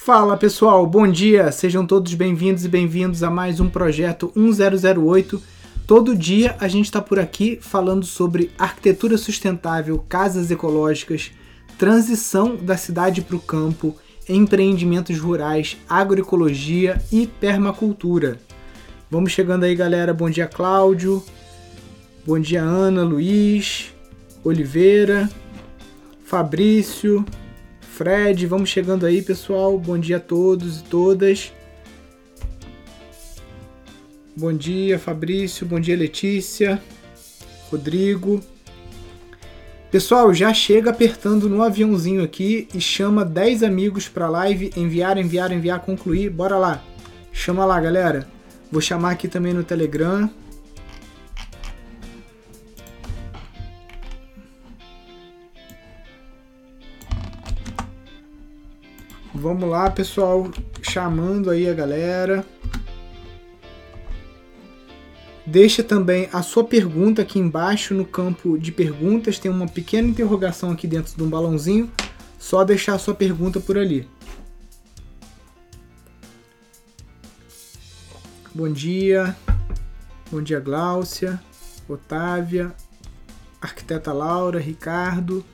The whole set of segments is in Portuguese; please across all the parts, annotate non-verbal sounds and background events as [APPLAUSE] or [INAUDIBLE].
Fala pessoal, bom dia! Sejam todos bem-vindos e bem-vindos a mais um projeto 1008. Todo dia a gente está por aqui falando sobre arquitetura sustentável, casas ecológicas, transição da cidade para o campo, empreendimentos rurais, agroecologia e permacultura. Vamos chegando aí, galera. Bom dia, Cláudio. Bom dia, Ana, Luiz, Oliveira, Fabrício, Fred. Vamos chegando aí, pessoal. Bom dia a todos e todas. Bom dia, Fabrício. Bom dia, Letícia. Rodrigo. Pessoal, já chega apertando no aviãozinho aqui e chama 10 amigos para live, enviar, enviar, enviar, concluir. Bora lá. Chama lá, galera. Vou chamar aqui também no Telegram. Vamos lá, pessoal, chamando aí a galera. Deixa também a sua pergunta aqui embaixo no campo de perguntas. Tem uma pequena interrogação aqui dentro de um balãozinho. Só deixar a sua pergunta por ali. Bom dia. Bom dia, Gláucia, Otávia, arquiteta Laura, Ricardo.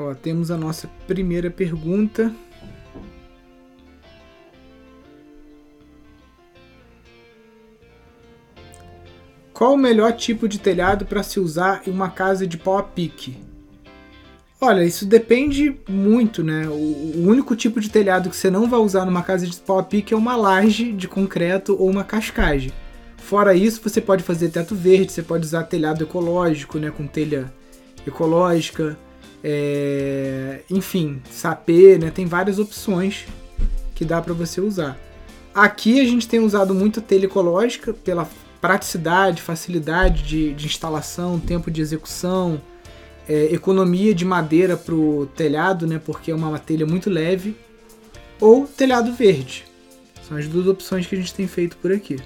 Ó, temos a nossa primeira pergunta. Qual o melhor tipo de telhado para se usar em uma casa de pau a pique? Olha, isso depende muito, né? O, único tipo de telhado que você não vai usar numa casa de pau a pique é uma laje de concreto ou uma cascagem. Fora isso, você pode fazer teto verde, você pode usar telhado ecológico, né? Com telha ecológica é, enfim, sapê, né? Tem várias opções que dá para você usar. Aqui a gente tem usado muito telha ecológica pela praticidade, facilidade de, de instalação, tempo de execução, é, economia de madeira para o telhado, né? Porque é uma telha muito leve, ou telhado verde. São as duas opções que a gente tem feito por aqui.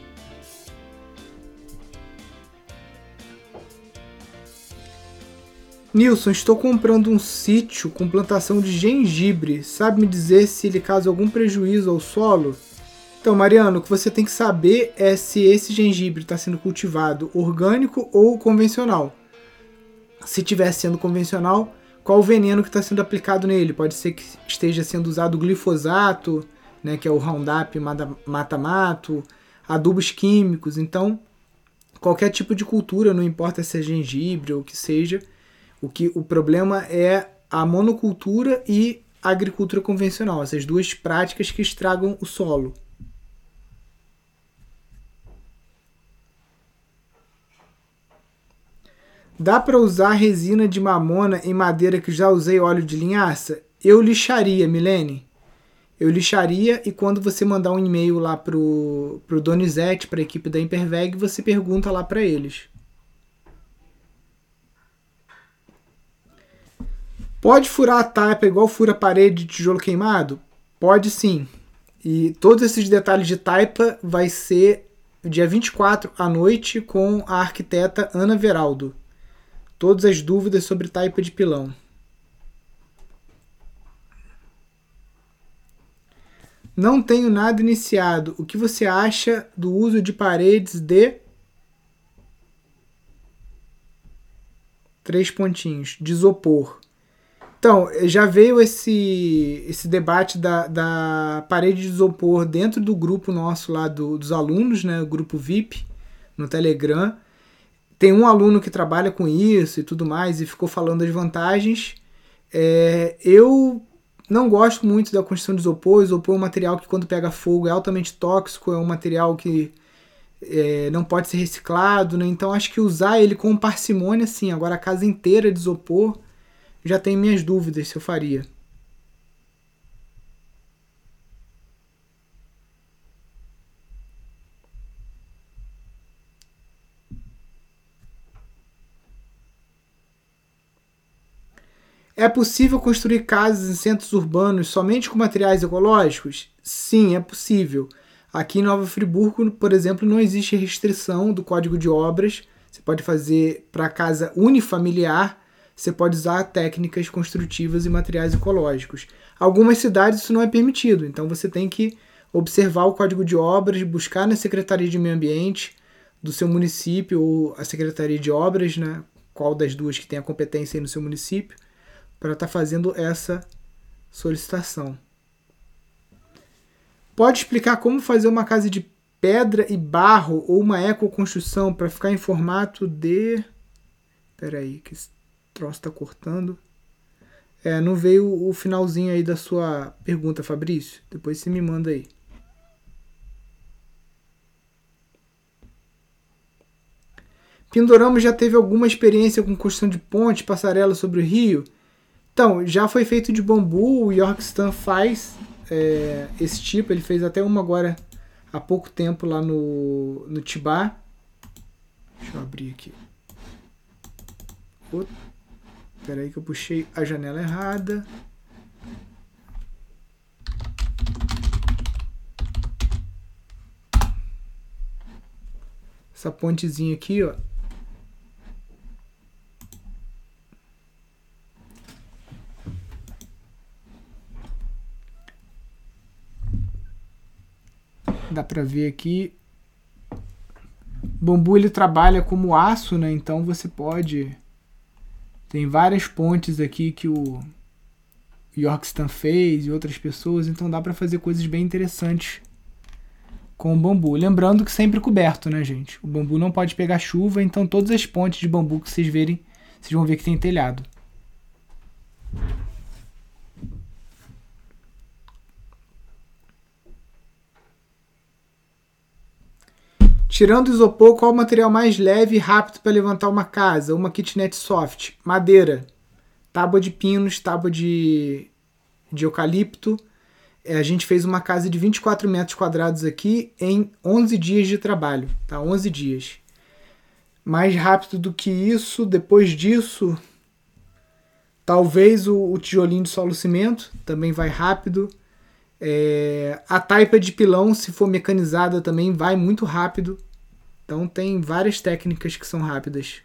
Nilson, estou comprando um sítio com plantação de gengibre. Sabe me dizer se ele causa algum prejuízo ao solo? Então, Mariano, o que você tem que saber é se esse gengibre está sendo cultivado orgânico ou convencional. Se estiver sendo convencional, qual o veneno que está sendo aplicado nele? Pode ser que esteja sendo usado glifosato, né, que é o Roundup mata-mato, adubos químicos. Então, qualquer tipo de cultura, não importa se é gengibre ou o que seja, o que o problema é a monocultura e a agricultura convencional, essas duas práticas que estragam o solo. Dá para usar resina de mamona em madeira que já usei óleo de linhaça? Eu lixaria, Milene. Eu lixaria e quando você mandar um e-mail lá pro, pro Donizete, para a equipe da Imperveg, você pergunta lá para eles. Pode furar a taipa igual fura a parede de tijolo queimado? Pode sim. E todos esses detalhes de taipa vai ser dia 24 à noite com a arquiteta Ana Veraldo. Todas as dúvidas sobre taipa de pilão. Não tenho nada iniciado. O que você acha do uso de paredes de três pontinhos de isopor? Então, já veio esse, esse debate da, da parede de isopor dentro do grupo nosso lá do, dos alunos, né? O grupo VIP, no Telegram. Tem um aluno que trabalha com isso e tudo mais e ficou falando das vantagens. É, eu não gosto muito da construção de isopor. Isopor é um material que, quando pega fogo, é altamente tóxico, é um material que é, não pode ser reciclado, né? Então, acho que usar ele com parcimônia, sim. Agora, a casa inteira de isopor já tenho minhas dúvidas se eu faria. É possível construir casas em centros urbanos somente com materiais ecológicos? Sim, é possível. Aqui em Nova Friburgo, por exemplo, não existe restrição do Código de Obras Você pode fazer para casa unifamiliar, você pode usar técnicas construtivas e materiais ecológicos. Algumas cidades isso não é permitido, então você tem que observar o código de obras, buscar na Secretaria de Meio Ambiente do seu município ou a Secretaria de Obras, né, qual das duas que tem a competência aí no seu município, para estar tá fazendo essa solicitação. Pode explicar como fazer uma casa de pedra e barro ou uma ecoconstrução para ficar em formato de. Espera aí, que troço está cortando. É, não veio o finalzinho aí da sua pergunta, Fabrício. Depois você me manda aí. Pindorama já teve alguma experiência com construção de ponte, passarela sobre o rio? Então, já foi feito de bambu, o Yorkstan faz é, esse tipo, ele fez até uma agora há pouco tempo lá no, no Tibá. Deixa eu abrir aqui. Espera aí que eu puxei a janela errada. Essa pontezinha aqui, ó. Dá para ver aqui. O bambu ele trabalha como aço, né? Então você pode tem várias pontes aqui que o Yorkstan fez e outras pessoas, então dá para fazer coisas bem interessantes com o bambu. Lembrando que sempre coberto, né, gente? O bambu não pode pegar chuva, então todas as pontes de bambu que vocês verem, vocês vão ver que tem telhado. Tirando o isopor, qual o material mais leve e rápido para levantar uma casa? Uma kitnet soft. Madeira. Tábua de pinos, tábua de, de eucalipto. É, a gente fez uma casa de 24 metros quadrados aqui em 11 dias de trabalho. Tá? 11 dias. Mais rápido do que isso, depois disso, talvez o, o tijolinho de solo cimento também vai rápido. É, a taipa de pilão, se for mecanizada, também vai muito rápido. Então tem várias técnicas que são rápidas.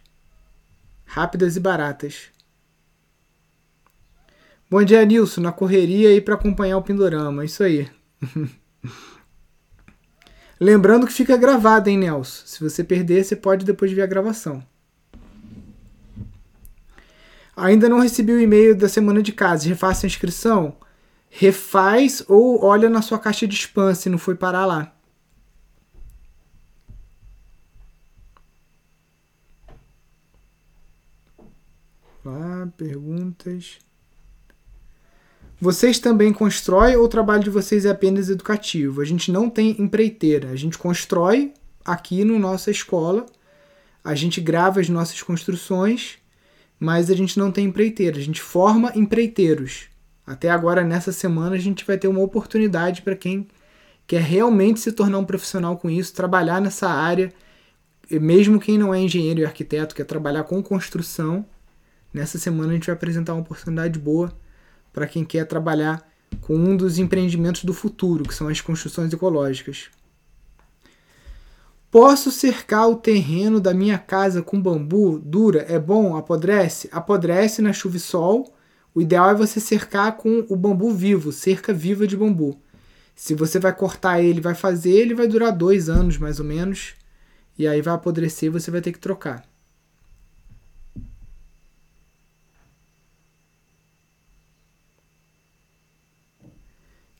Rápidas e baratas. Bom dia, Nilson. Na correria aí para acompanhar o Pindorama. Isso aí. [LAUGHS] Lembrando que fica gravado, hein, Nelson? Se você perder, você pode depois ver a gravação. Ainda não recebi o e-mail da semana de casa. Refaça a inscrição? Refaz ou olha na sua caixa de spam se não foi parar lá. Lá, perguntas. Vocês também constroem ou o trabalho de vocês é apenas educativo? A gente não tem empreiteira. A gente constrói aqui na nossa escola. A gente grava as nossas construções, mas a gente não tem empreiteira. A gente forma empreiteiros. Até agora, nessa semana, a gente vai ter uma oportunidade para quem quer realmente se tornar um profissional com isso, trabalhar nessa área, mesmo quem não é engenheiro e arquiteto, quer trabalhar com construção. Nessa semana a gente vai apresentar uma oportunidade boa para quem quer trabalhar com um dos empreendimentos do futuro, que são as construções ecológicas. Posso cercar o terreno da minha casa com bambu? Dura? É bom? Apodrece? Apodrece na chuva e sol o ideal é você cercar com o bambu vivo, cerca viva de bambu. Se você vai cortar ele, vai fazer, ele vai durar dois anos mais ou menos. E aí vai apodrecer e você vai ter que trocar.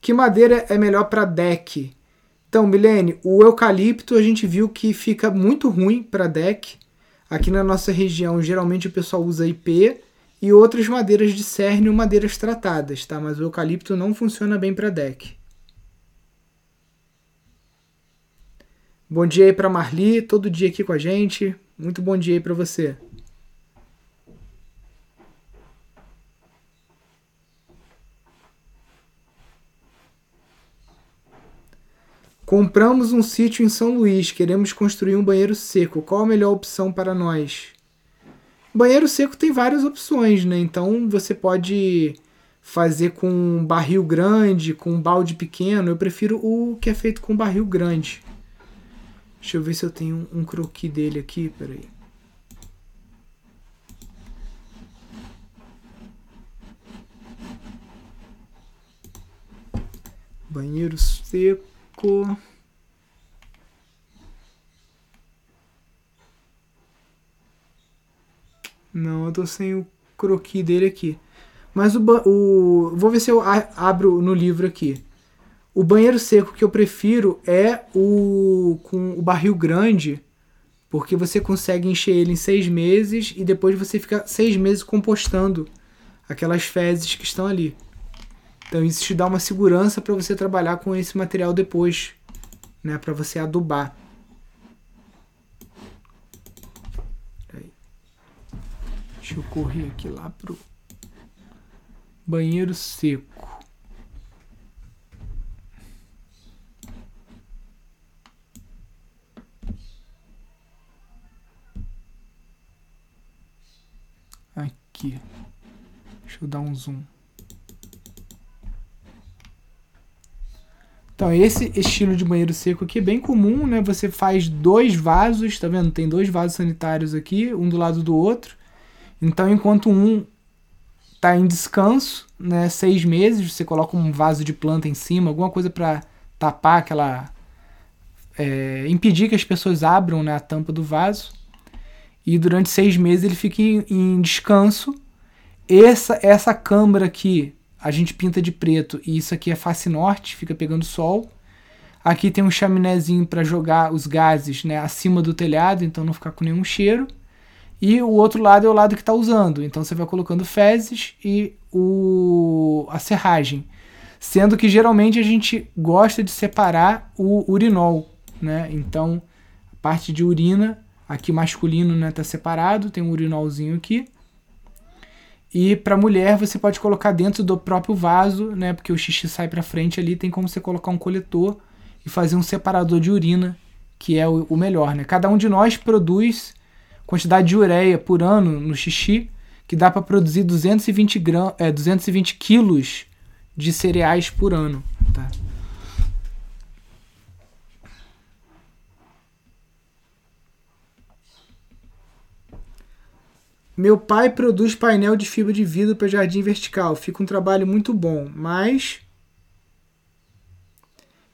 Que madeira é melhor para deck? Então, Milene, o eucalipto a gente viu que fica muito ruim para deck. Aqui na nossa região, geralmente o pessoal usa IP e outras madeiras de cerne ou madeiras tratadas, tá? Mas o eucalipto não funciona bem para deck. Bom dia aí para Marli, todo dia aqui com a gente. Muito bom dia aí para você. Compramos um sítio em São Luís, queremos construir um banheiro seco. Qual a melhor opção para nós? Banheiro seco tem várias opções, né? Então você pode fazer com barril grande, com balde pequeno. Eu prefiro o que é feito com barril grande. Deixa eu ver se eu tenho um, um croqui dele aqui, peraí. Banheiro seco. Não, eu tô sem o croqui dele aqui. Mas o, o. Vou ver se eu abro no livro aqui. O banheiro seco que eu prefiro é o com o barril grande, porque você consegue encher ele em seis meses e depois você fica seis meses compostando aquelas fezes que estão ali. Então isso te dá uma segurança para você trabalhar com esse material depois, né, para você adubar. Deixa eu correr aqui lá pro banheiro seco. Aqui. Deixa eu dar um zoom. Então, esse estilo de banheiro seco aqui é bem comum, né? Você faz dois vasos, tá vendo? Tem dois vasos sanitários aqui, um do lado do outro. Então, enquanto um está em descanso, né, seis meses, você coloca um vaso de planta em cima, alguma coisa para tapar aquela, é, impedir que as pessoas abram né, a tampa do vaso. E durante seis meses ele fica em, em descanso. Essa essa câmara aqui a gente pinta de preto e isso aqui é face norte, fica pegando sol. Aqui tem um chaminézinho para jogar os gases né, acima do telhado, então não ficar com nenhum cheiro. E o outro lado é o lado que está usando. Então você vai colocando fezes e o, a serragem. Sendo que geralmente a gente gosta de separar o urinol. Né? Então a parte de urina, aqui masculino está né, tá separado, tem um urinolzinho aqui. E para mulher você pode colocar dentro do próprio vaso, né? Porque o xixi sai para frente ali, tem como você colocar um coletor e fazer um separador de urina, que é o, o melhor, né? Cada um de nós produz quantidade de ureia por ano no xixi, que dá para produzir 220, gram, é, 220 quilos de cereais por ano. Tá? Meu pai produz painel de fibra de vidro para jardim vertical. Fica um trabalho muito bom, mas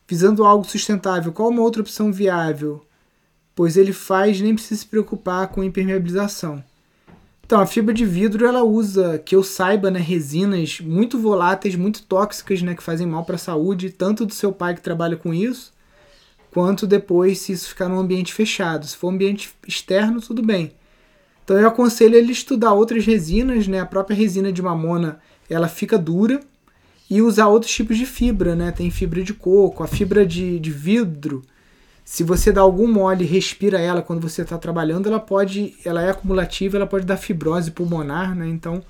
visando algo sustentável, qual uma outra opção viável? Pois ele faz nem precisa se preocupar com impermeabilização. Então, a fibra de vidro ela usa, que eu saiba, né, resinas muito voláteis, muito tóxicas, né, que fazem mal para a saúde, tanto do seu pai que trabalha com isso, quanto depois se isso ficar num ambiente fechado. Se for um ambiente externo, tudo bem. Então eu aconselho ele estudar outras resinas, né? A própria resina de mamona, ela fica dura e usar outros tipos de fibra, né? Tem fibra de coco, a fibra de, de vidro, se você dá algum mole e respira ela quando você está trabalhando, ela pode, ela é acumulativa, ela pode dar fibrose pulmonar, né? Então,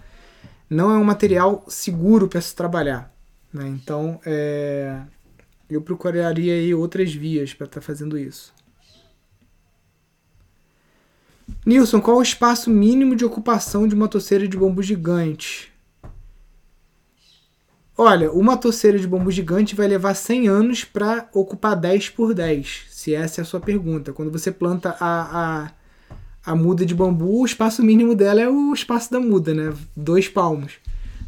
não é um material seguro para se trabalhar, né? Então, é, eu procuraria aí outras vias para estar tá fazendo isso. Nilson, qual o espaço mínimo de ocupação de uma toceira de bambu gigante? Olha, uma toceira de bambu gigante vai levar 100 anos para ocupar 10 por 10 se essa é a sua pergunta. Quando você planta a, a, a muda de bambu, o espaço mínimo dela é o espaço da muda, né? Dois palmos.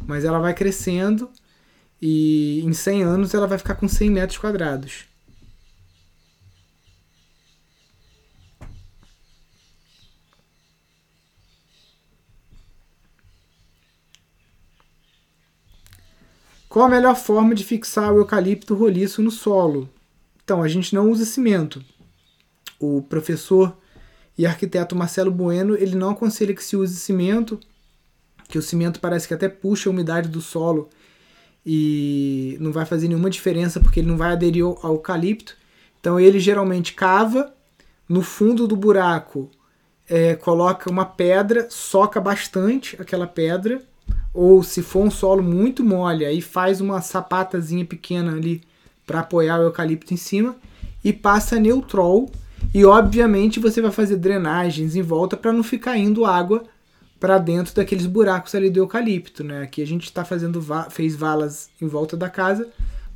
Mas ela vai crescendo e em 100 anos ela vai ficar com 100 metros quadrados. Qual a melhor forma de fixar o eucalipto roliço no solo? Então, a gente não usa cimento. O professor e arquiteto Marcelo Bueno, ele não aconselha que se use cimento, que o cimento parece que até puxa a umidade do solo e não vai fazer nenhuma diferença porque ele não vai aderir ao eucalipto. Então ele geralmente cava no fundo do buraco, é, coloca uma pedra, soca bastante aquela pedra, ou se for um solo muito mole, aí faz uma sapatazinha pequena ali para apoiar o eucalipto em cima e passa neutrol e obviamente você vai fazer drenagens em volta para não ficar indo água para dentro daqueles buracos ali do eucalipto, né? Aqui a gente está fazendo va fez valas em volta da casa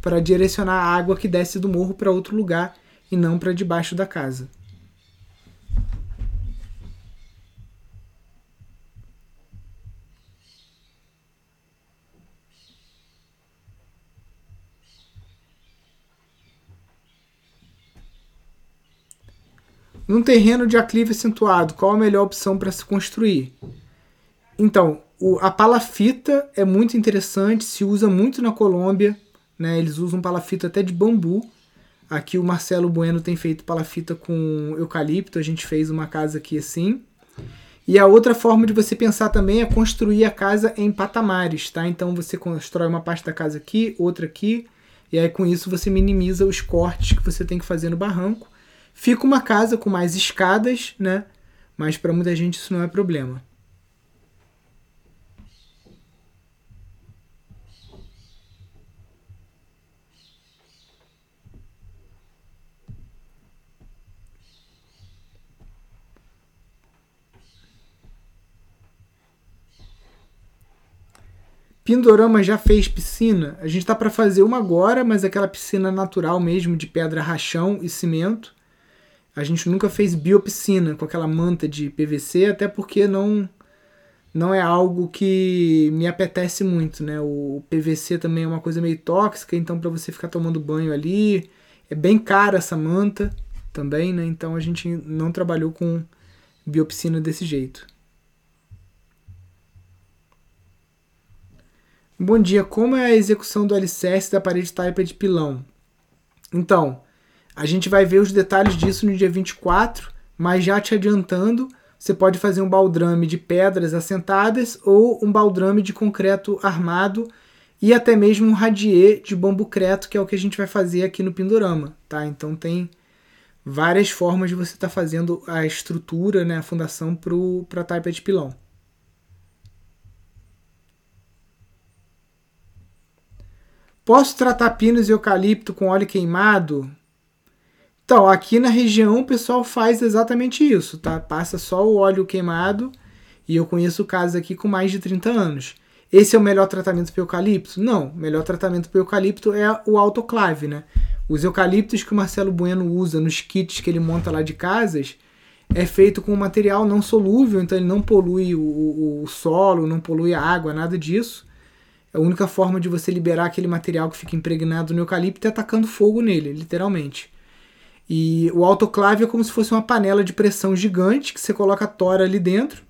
para direcionar a água que desce do morro para outro lugar e não para debaixo da casa. Num terreno de aclive acentuado, qual a melhor opção para se construir? Então, o, a palafita é muito interessante, se usa muito na Colômbia, né? Eles usam palafita até de bambu. Aqui o Marcelo Bueno tem feito palafita com eucalipto, a gente fez uma casa aqui assim. E a outra forma de você pensar também é construir a casa em patamares, tá? Então você constrói uma parte da casa aqui, outra aqui, e aí com isso você minimiza os cortes que você tem que fazer no barranco. Fica uma casa com mais escadas, né? Mas para muita gente isso não é problema. Pindorama já fez piscina. A gente está para fazer uma agora, mas aquela piscina natural mesmo, de pedra rachão e cimento. A gente nunca fez biopiscina com aquela manta de PVC, até porque não não é algo que me apetece muito, né? O PVC também é uma coisa meio tóxica, então para você ficar tomando banho ali, é bem cara essa manta também, né? Então a gente não trabalhou com biopiscina desse jeito. Bom dia, como é a execução do alicerce da parede taipa de pilão? Então, a gente vai ver os detalhes disso no dia 24, mas já te adiantando, você pode fazer um baldrame de pedras assentadas ou um baldrame de concreto armado e até mesmo um radier de bambu creto, que é o que a gente vai fazer aqui no Pindorama, tá? Então tem várias formas de você estar tá fazendo a estrutura, né, a fundação para a taipa de pilão. Posso tratar pinos e eucalipto com óleo queimado? Então, aqui na região o pessoal faz exatamente isso, tá? Passa só o óleo queimado e eu conheço casos aqui com mais de 30 anos. Esse é o melhor tratamento para eucalipto? Não, o melhor tratamento para eucalipto é o autoclave, né? Os eucaliptos que o Marcelo Bueno usa nos kits que ele monta lá de casas é feito com um material não solúvel, então ele não polui o, o, o solo, não polui a água, nada disso. A única forma de você liberar aquele material que fica impregnado no eucalipto é atacando fogo nele, literalmente. E o autoclave é como se fosse uma panela de pressão gigante que você coloca a tora ali dentro.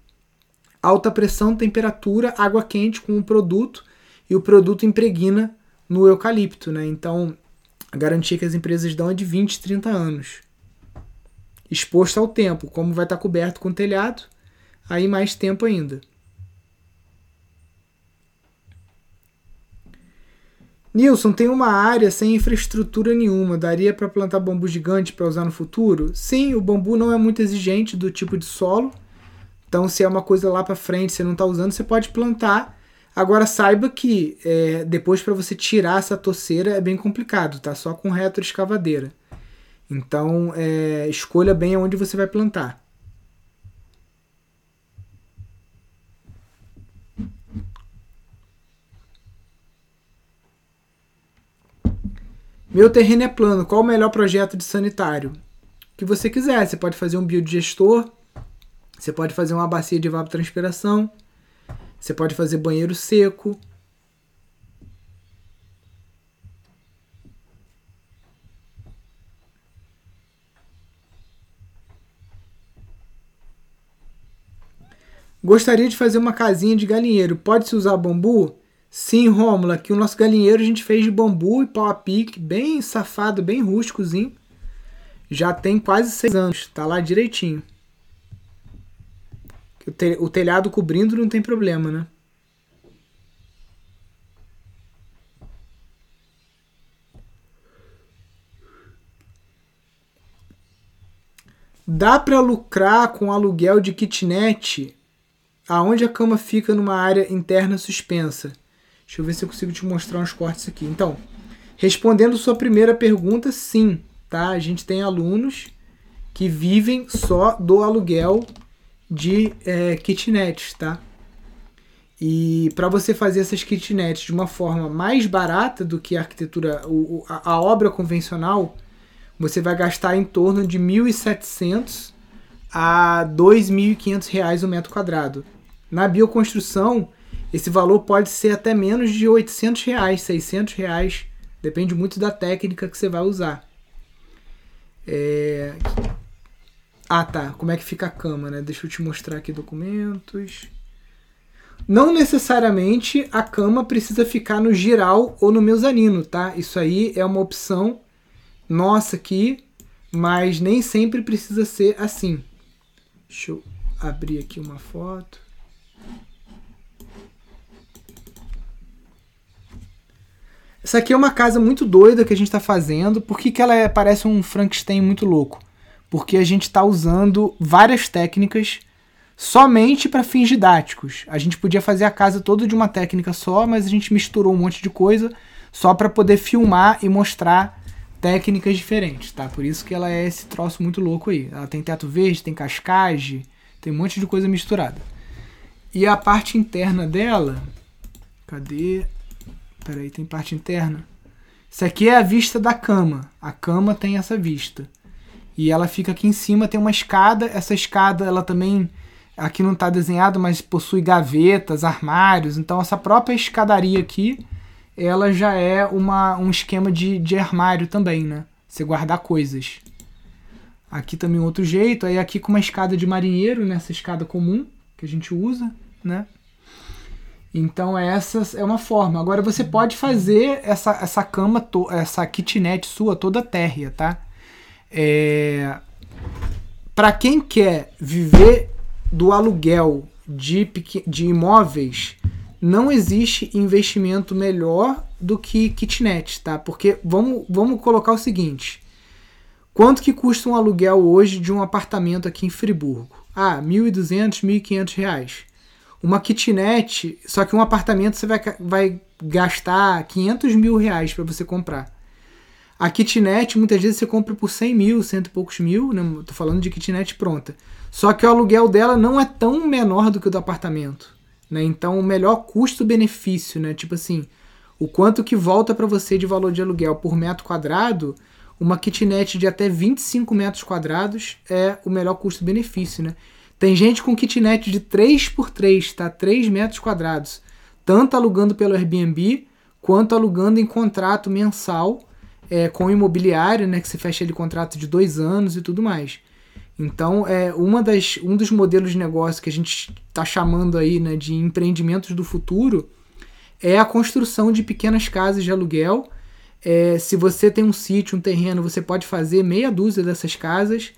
Alta pressão, temperatura, água quente com o produto e o produto impregna no eucalipto, né? Então, a garantia que as empresas dão é de 20, 30 anos. Exposto ao tempo, como vai estar coberto com telhado, aí mais tempo ainda. Nilson, tem uma área sem infraestrutura nenhuma. Daria para plantar bambu gigante para usar no futuro? Sim, o bambu não é muito exigente do tipo de solo. Então, se é uma coisa lá para frente, você não está usando, você pode plantar. Agora, saiba que é, depois para você tirar essa toceira é bem complicado, tá? Só com retroescavadeira. Então, é, escolha bem aonde você vai plantar. Meu terreno é plano, qual o melhor projeto de sanitário? Que você quiser, você pode fazer um biodigestor, você pode fazer uma bacia de evapotranspiração, você pode fazer banheiro seco. Gostaria de fazer uma casinha de galinheiro. Pode-se usar bambu? Sim, Rômulo, aqui o nosso galinheiro a gente fez de bambu e pau a pique, bem safado, bem rústicozinho. Já tem quase seis anos, tá lá direitinho. O telhado cobrindo não tem problema, né? Dá para lucrar com aluguel de kitnet aonde a cama fica numa área interna suspensa? Deixa eu ver se eu consigo te mostrar uns cortes aqui. Então, respondendo sua primeira pergunta, sim, tá? A gente tem alunos que vivem só do aluguel de é, kitnets, tá? E para você fazer essas kitnets de uma forma mais barata do que a arquitetura, o, a, a obra convencional, você vai gastar em torno de 1.700 a 2.500 reais o metro quadrado. Na bioconstrução, esse valor pode ser até menos de 800 reais, 600 reais, depende muito da técnica que você vai usar. É... Ah, tá. Como é que fica a cama, né? Deixa eu te mostrar aqui documentos. Não necessariamente a cama precisa ficar no giral ou no mezanino, tá? Isso aí é uma opção nossa aqui, mas nem sempre precisa ser assim. Deixa eu abrir aqui uma foto. Essa aqui é uma casa muito doida que a gente está fazendo. Por que, que ela é, parece um Frankenstein muito louco? Porque a gente está usando várias técnicas somente para fins didáticos. A gente podia fazer a casa toda de uma técnica só, mas a gente misturou um monte de coisa só para poder filmar e mostrar técnicas diferentes, tá? Por isso que ela é esse troço muito louco aí. Ela tem teto verde, tem cascagem, tem um monte de coisa misturada. E a parte interna dela, cadê? Peraí, tem parte interna. Isso aqui é a vista da cama. A cama tem essa vista. E ela fica aqui em cima, tem uma escada. Essa escada, ela também Aqui não está desenhado, mas possui gavetas, armários. Então essa própria escadaria aqui, ela já é uma, um esquema de, de armário também, né? Você guardar coisas. Aqui também outro jeito. Aí aqui com uma escada de marinheiro, nessa né? escada comum que a gente usa, né? Então essa é uma forma. Agora você pode fazer essa, essa cama, essa kitnet sua toda térrea, tá? É... Para quem quer viver do aluguel de, de imóveis, não existe investimento melhor do que kitnet, tá? Porque vamos, vamos colocar o seguinte: quanto que custa um aluguel hoje de um apartamento aqui em Friburgo? Ah, 1.200, 1.500 reais. Uma kitnet, só que um apartamento você vai, vai gastar 500 mil reais para você comprar. A kitnet, muitas vezes você compra por 100 mil, cento e poucos mil, né? Tô falando de kitnet pronta. Só que o aluguel dela não é tão menor do que o do apartamento, né? Então, o melhor custo-benefício, né? Tipo assim, o quanto que volta para você de valor de aluguel por metro quadrado, uma kitnet de até 25 metros quadrados é o melhor custo-benefício, né? Tem gente com kitnet de 3 por 3, tá? 3 metros quadrados, tanto alugando pelo Airbnb quanto alugando em contrato mensal é, com imobiliário, né? Que você fecha ele contrato de dois anos e tudo mais. Então, é uma das, um dos modelos de negócio que a gente está chamando aí né, de empreendimentos do futuro é a construção de pequenas casas de aluguel. É, se você tem um sítio, um terreno, você pode fazer meia dúzia dessas casas.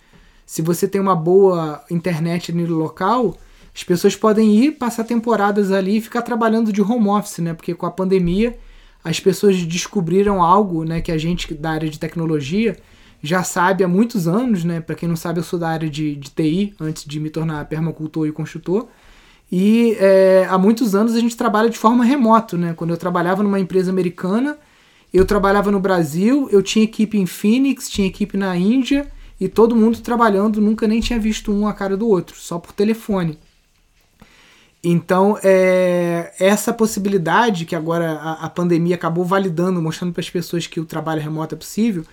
Se você tem uma boa internet no local, as pessoas podem ir passar temporadas ali e ficar trabalhando de home office, né? Porque com a pandemia as pessoas descobriram algo, né, que a gente da área de tecnologia já sabe há muitos anos, né? Para quem não sabe, eu sou da área de, de TI, antes de me tornar permacultor e construtor. E é, há muitos anos a gente trabalha de forma remota, né? Quando eu trabalhava numa empresa americana, eu trabalhava no Brasil, eu tinha equipe em Phoenix, tinha equipe na Índia, e todo mundo trabalhando, nunca nem tinha visto um a cara do outro, só por telefone. Então, é, essa possibilidade que agora a, a pandemia acabou validando, mostrando para as pessoas que o trabalho remoto é possível,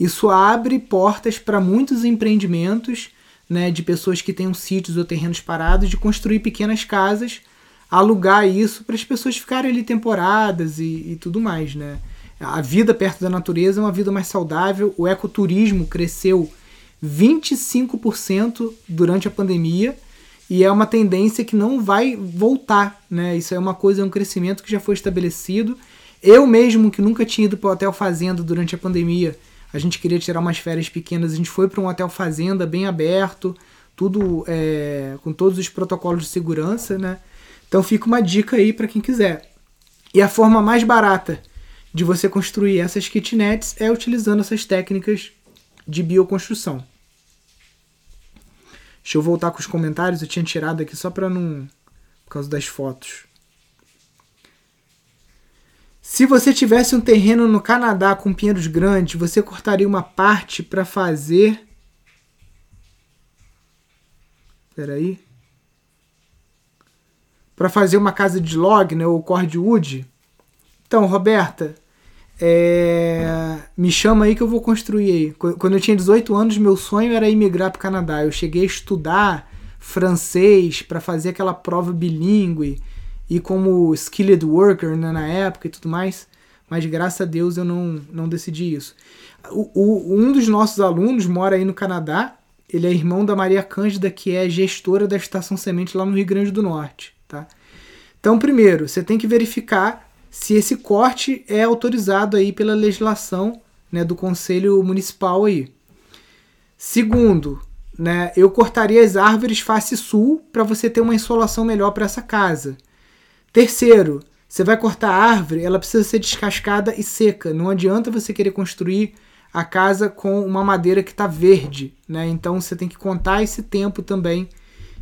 isso abre portas para muitos empreendimentos né, de pessoas que tenham sítios ou terrenos parados de construir pequenas casas, alugar isso para as pessoas ficarem ali temporadas e, e, tudo mais. Né? A vida perto da natureza é uma vida mais saudável. O ecoturismo cresceu 25% durante a pandemia e é uma tendência que não vai voltar. Né? Isso é uma coisa, é um crescimento que já foi estabelecido. Eu mesmo, que nunca tinha ido para o Hotel Fazenda durante a pandemia, a gente queria tirar umas férias pequenas, a gente foi para um hotel fazenda bem aberto, tudo é, com todos os protocolos de segurança, né? Então fica uma dica aí para quem quiser. E a forma mais barata de você construir essas kitnets é utilizando essas técnicas de bioconstrução. Deixa eu voltar com os comentários, eu tinha tirado aqui só para não por causa das fotos. Se você tivesse um terreno no Canadá com pinheiros grandes, você cortaria uma parte para fazer. Peraí. Para fazer uma casa de log, né, ou cordwood. Então, Roberta, é... me chama aí que eu vou construir aí. Quando eu tinha 18 anos, meu sonho era imigrar para o Canadá. Eu cheguei a estudar francês para fazer aquela prova bilíngue e como skilled worker né, na época e tudo mais, mas graças a Deus eu não, não decidi isso. O, o, um dos nossos alunos mora aí no Canadá ele é irmão da Maria Cândida, que é gestora da Estação Semente lá no Rio Grande do Norte, tá? Então, primeiro, você tem que verificar se esse corte é autorizado aí pela legislação né, do Conselho Municipal aí. Segundo, né, eu cortaria as árvores face sul para você ter uma insolação melhor para essa casa. Terceiro, você vai cortar a árvore, ela precisa ser descascada e seca. Não adianta você querer construir a casa com uma madeira que está verde, né? Então você tem que contar esse tempo também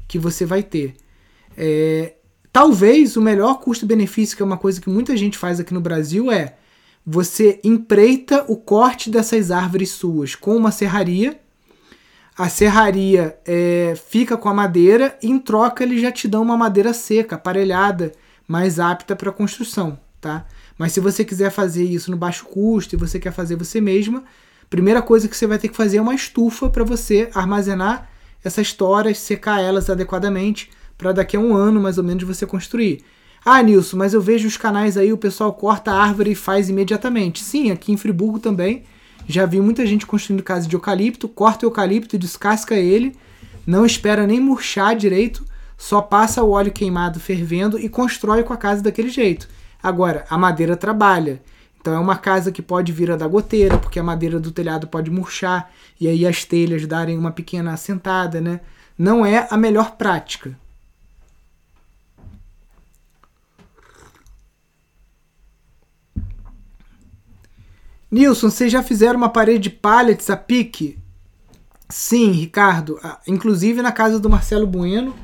que você vai ter. É, Talvez o melhor custo-benefício, que é uma coisa que muita gente faz aqui no Brasil, é você empreita o corte dessas árvores suas com uma serraria. A serraria é, fica com a madeira e em troca eles já te dão uma madeira seca, aparelhada, mais apta para construção, tá? Mas se você quiser fazer isso no baixo custo e você quer fazer você mesma, primeira coisa que você vai ter que fazer é uma estufa para você armazenar essas toras, secar elas adequadamente para daqui a um ano mais ou menos você construir. Ah, Nilson, mas eu vejo os canais aí, o pessoal corta a árvore e faz imediatamente. Sim, aqui em Friburgo também. Já vi muita gente construindo casa de eucalipto, corta o eucalipto, descasca ele, não espera nem murchar direito, só passa o óleo queimado fervendo e constrói com a casa daquele jeito. Agora, a madeira trabalha. Então é uma casa que pode vir a dar goteira, porque a madeira do telhado pode murchar e aí as telhas darem uma pequena assentada, né? Não é a melhor prática. Nilson, vocês já fizeram uma parede de pallets a pique? Sim, Ricardo. Inclusive na casa do Marcelo Bueno,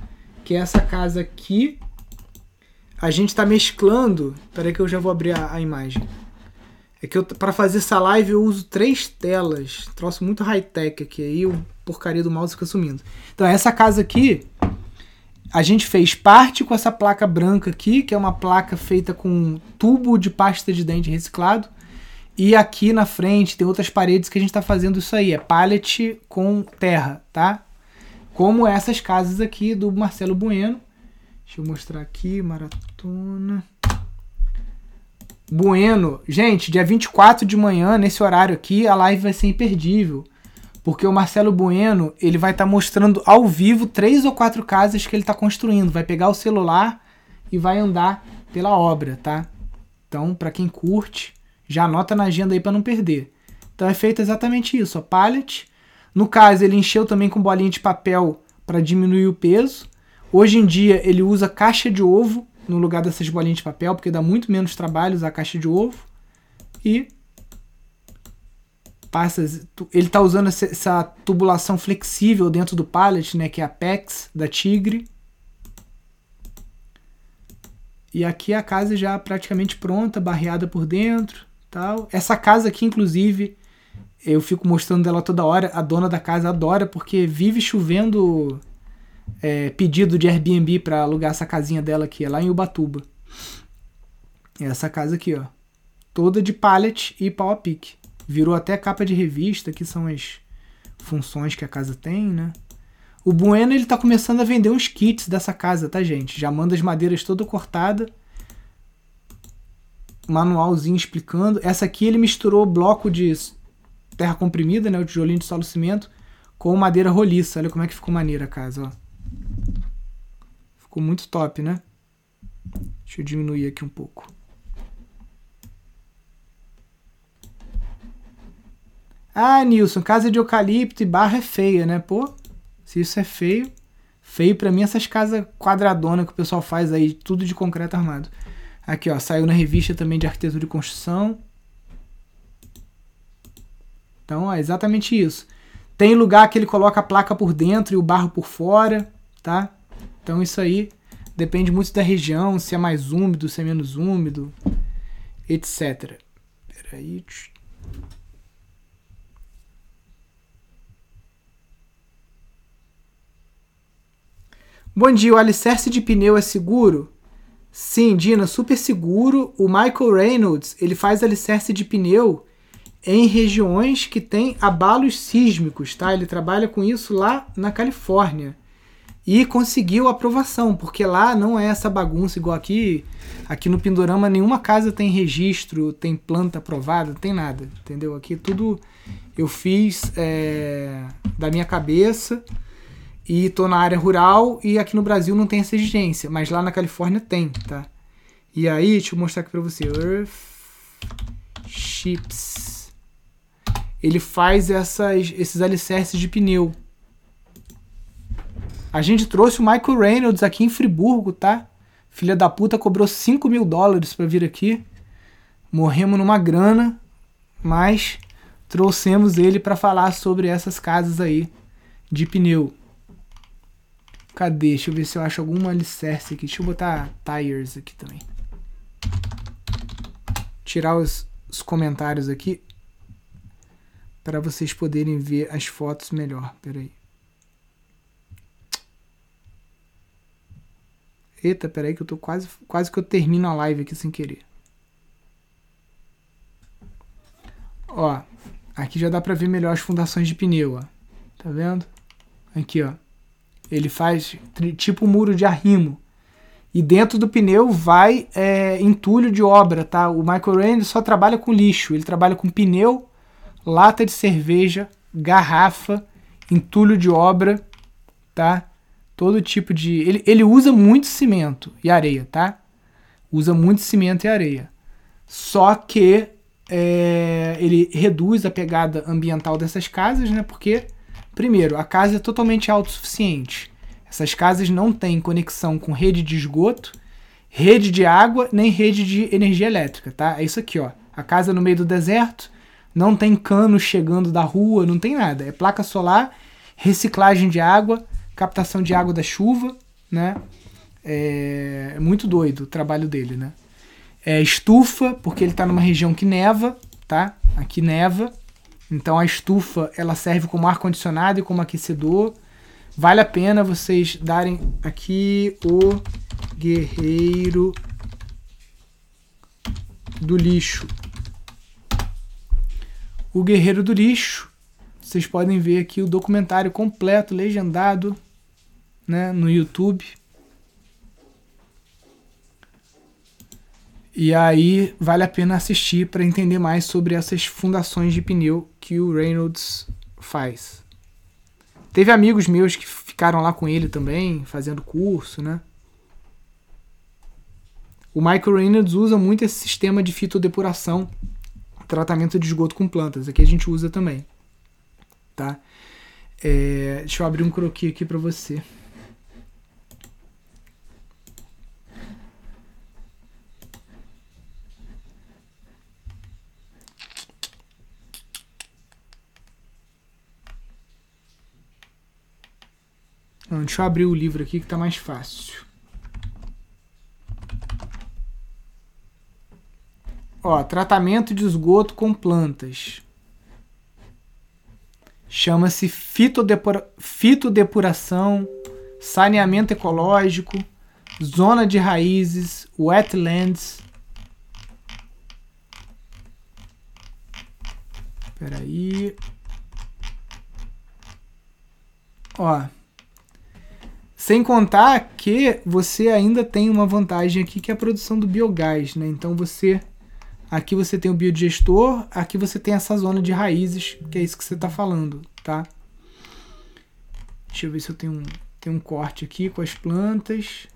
que é essa casa aqui. A gente está mesclando. Peraí que eu já vou abrir a, a imagem. É que para fazer essa live eu uso três telas. Troço muito high-tech aqui. Aí o porcaria do mouse fica sumindo. Então, essa casa aqui, a gente fez parte com essa placa branca aqui, que é uma placa feita com tubo de pasta de dente reciclado. E aqui na frente tem outras paredes que a gente está fazendo isso aí. É pallet com terra, tá? Como essas casas aqui do Marcelo Bueno. Deixa eu mostrar aqui, maratona. Bueno, gente, dia 24 de manhã, nesse horário aqui, a live vai ser imperdível. Porque o Marcelo Bueno, ele vai estar tá mostrando ao vivo três ou quatro casas que ele está construindo. Vai pegar o celular e vai andar pela obra, tá? Então, para quem curte, já anota na agenda aí para não perder. Então é feito exatamente isso, ó, pallet. No caso, ele encheu também com bolinha de papel para diminuir o peso. Hoje em dia, ele usa caixa de ovo no lugar dessas bolinhas de papel, porque dá muito menos trabalho usar caixa de ovo. E passa, ele está usando essa tubulação flexível dentro do pallet, né, que é a PEX da Tigre. E aqui a casa já praticamente pronta, barreada por dentro tal. Essa casa aqui, inclusive, eu fico mostrando ela toda hora. A dona da casa adora porque vive chovendo é, pedido de Airbnb para alugar essa casinha dela aqui, é lá em Ubatuba. Essa casa aqui, ó, toda de pallet e pau a pique. Virou até capa de revista, que são as funções que a casa tem, né? O Bueno ele tá começando a vender uns kits dessa casa, tá, gente? Já manda as madeiras toda cortada manualzinho explicando. Essa aqui ele misturou bloco de terra comprimida, né, o tijolinho de solo cimento, com madeira roliça. Olha como é que ficou maneira a casa, ó. Ficou muito top, né? Deixa eu diminuir aqui um pouco. Ah, Nilson, casa de eucalipto e barra é feia, né? Pô, se isso é feio, feio para mim essas casas quadradonas que o pessoal faz aí, tudo de concreto armado. Aqui, ó, saiu na revista também de arquitetura e construção. Então, é exatamente isso. Tem lugar que ele coloca a placa por dentro e o barro por fora, tá? Então isso aí depende muito da região, se é mais úmido, se é menos úmido, etc. Peraí. Bom dia, o alicerce de pneu é seguro? Sim, Dina, super seguro. O Michael Reynolds, ele faz alicerce de pneu em regiões que tem abalos sísmicos, tá? Ele trabalha com isso lá na Califórnia. E conseguiu aprovação, porque lá não é essa bagunça igual aqui. Aqui no Pindorama nenhuma casa tem registro, tem planta aprovada, tem nada, entendeu? Aqui tudo eu fiz é, da minha cabeça e tô na área rural e aqui no Brasil não tem essa exigência, mas lá na Califórnia tem, tá? E aí, deixa eu mostrar aqui pra você. Earth Chips. Ele faz essas, esses alicerces de pneu. A gente trouxe o Michael Reynolds aqui em Friburgo, tá? Filha da puta cobrou 5 mil dólares pra vir aqui. Morremos numa grana, mas trouxemos ele para falar sobre essas casas aí de pneu. Cadê? Deixa eu ver se eu acho algum alicerce aqui. Deixa eu botar tires aqui também. Tirar os, os comentários aqui para vocês poderem ver as fotos melhor. Peraí. Eita, peraí que eu tô quase, quase que eu termino a live aqui sem querer. Ó, aqui já dá pra ver melhor as fundações de pneu, ó. Tá vendo? Aqui, ó. Ele faz tipo um muro de arrimo. E dentro do pneu vai é, entulho de obra, tá? O Michael Rand só trabalha com lixo. Ele trabalha com pneu, lata de cerveja, garrafa, entulho de obra, tá? Todo tipo de. Ele, ele usa muito cimento e areia, tá? Usa muito cimento e areia. Só que é, ele reduz a pegada ambiental dessas casas, né? Porque Primeiro, a casa é totalmente autossuficiente. Essas casas não têm conexão com rede de esgoto, rede de água, nem rede de energia elétrica, tá? É isso aqui, ó. A casa é no meio do deserto, não tem cano chegando da rua, não tem nada. É placa solar, reciclagem de água, captação de água da chuva, né? É, é muito doido o trabalho dele, né? É estufa, porque ele está numa região que neva, tá? Aqui neva. Então a estufa ela serve como ar condicionado e como aquecedor. Vale a pena vocês darem aqui o guerreiro do lixo. O guerreiro do lixo. Vocês podem ver aqui o documentário completo, legendado, né, no YouTube. E aí vale a pena assistir para entender mais sobre essas fundações de pneu que o Reynolds faz. Teve amigos meus que ficaram lá com ele também, fazendo curso, né? O Michael Reynolds usa muito esse sistema de fitodepuração, tratamento de esgoto com plantas. Aqui a gente usa também, tá? É, deixa eu abrir um croquis aqui para você. Não, deixa eu abrir o livro aqui que tá mais fácil. Ó, tratamento de esgoto com plantas. Chama-se fitodepura fitodepuração, saneamento ecológico, zona de raízes, wetlands. Peraí. Ó, sem contar que você ainda tem uma vantagem aqui que é a produção do biogás, né? Então você aqui você tem o biodigestor, aqui você tem essa zona de raízes, que é isso que você está falando, tá? Deixa eu ver se eu tenho um, tenho um corte aqui com as plantas.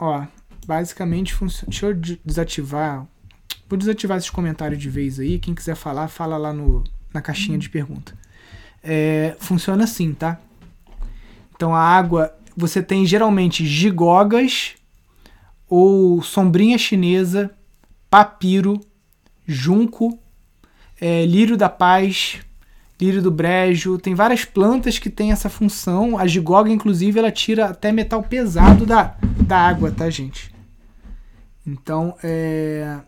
Ó, basicamente funciona. Deixa eu desativar. Vou desativar esses comentários de vez aí. Quem quiser falar, fala lá no, na caixinha de pergunta é, funciona assim, tá? Então a água, você tem geralmente gigogas ou sombrinha chinesa, papiro, junco, é, lírio da paz, lírio do brejo. Tem várias plantas que têm essa função. A gigoga, inclusive, ela tira até metal pesado da, da água, tá, gente? Então, é...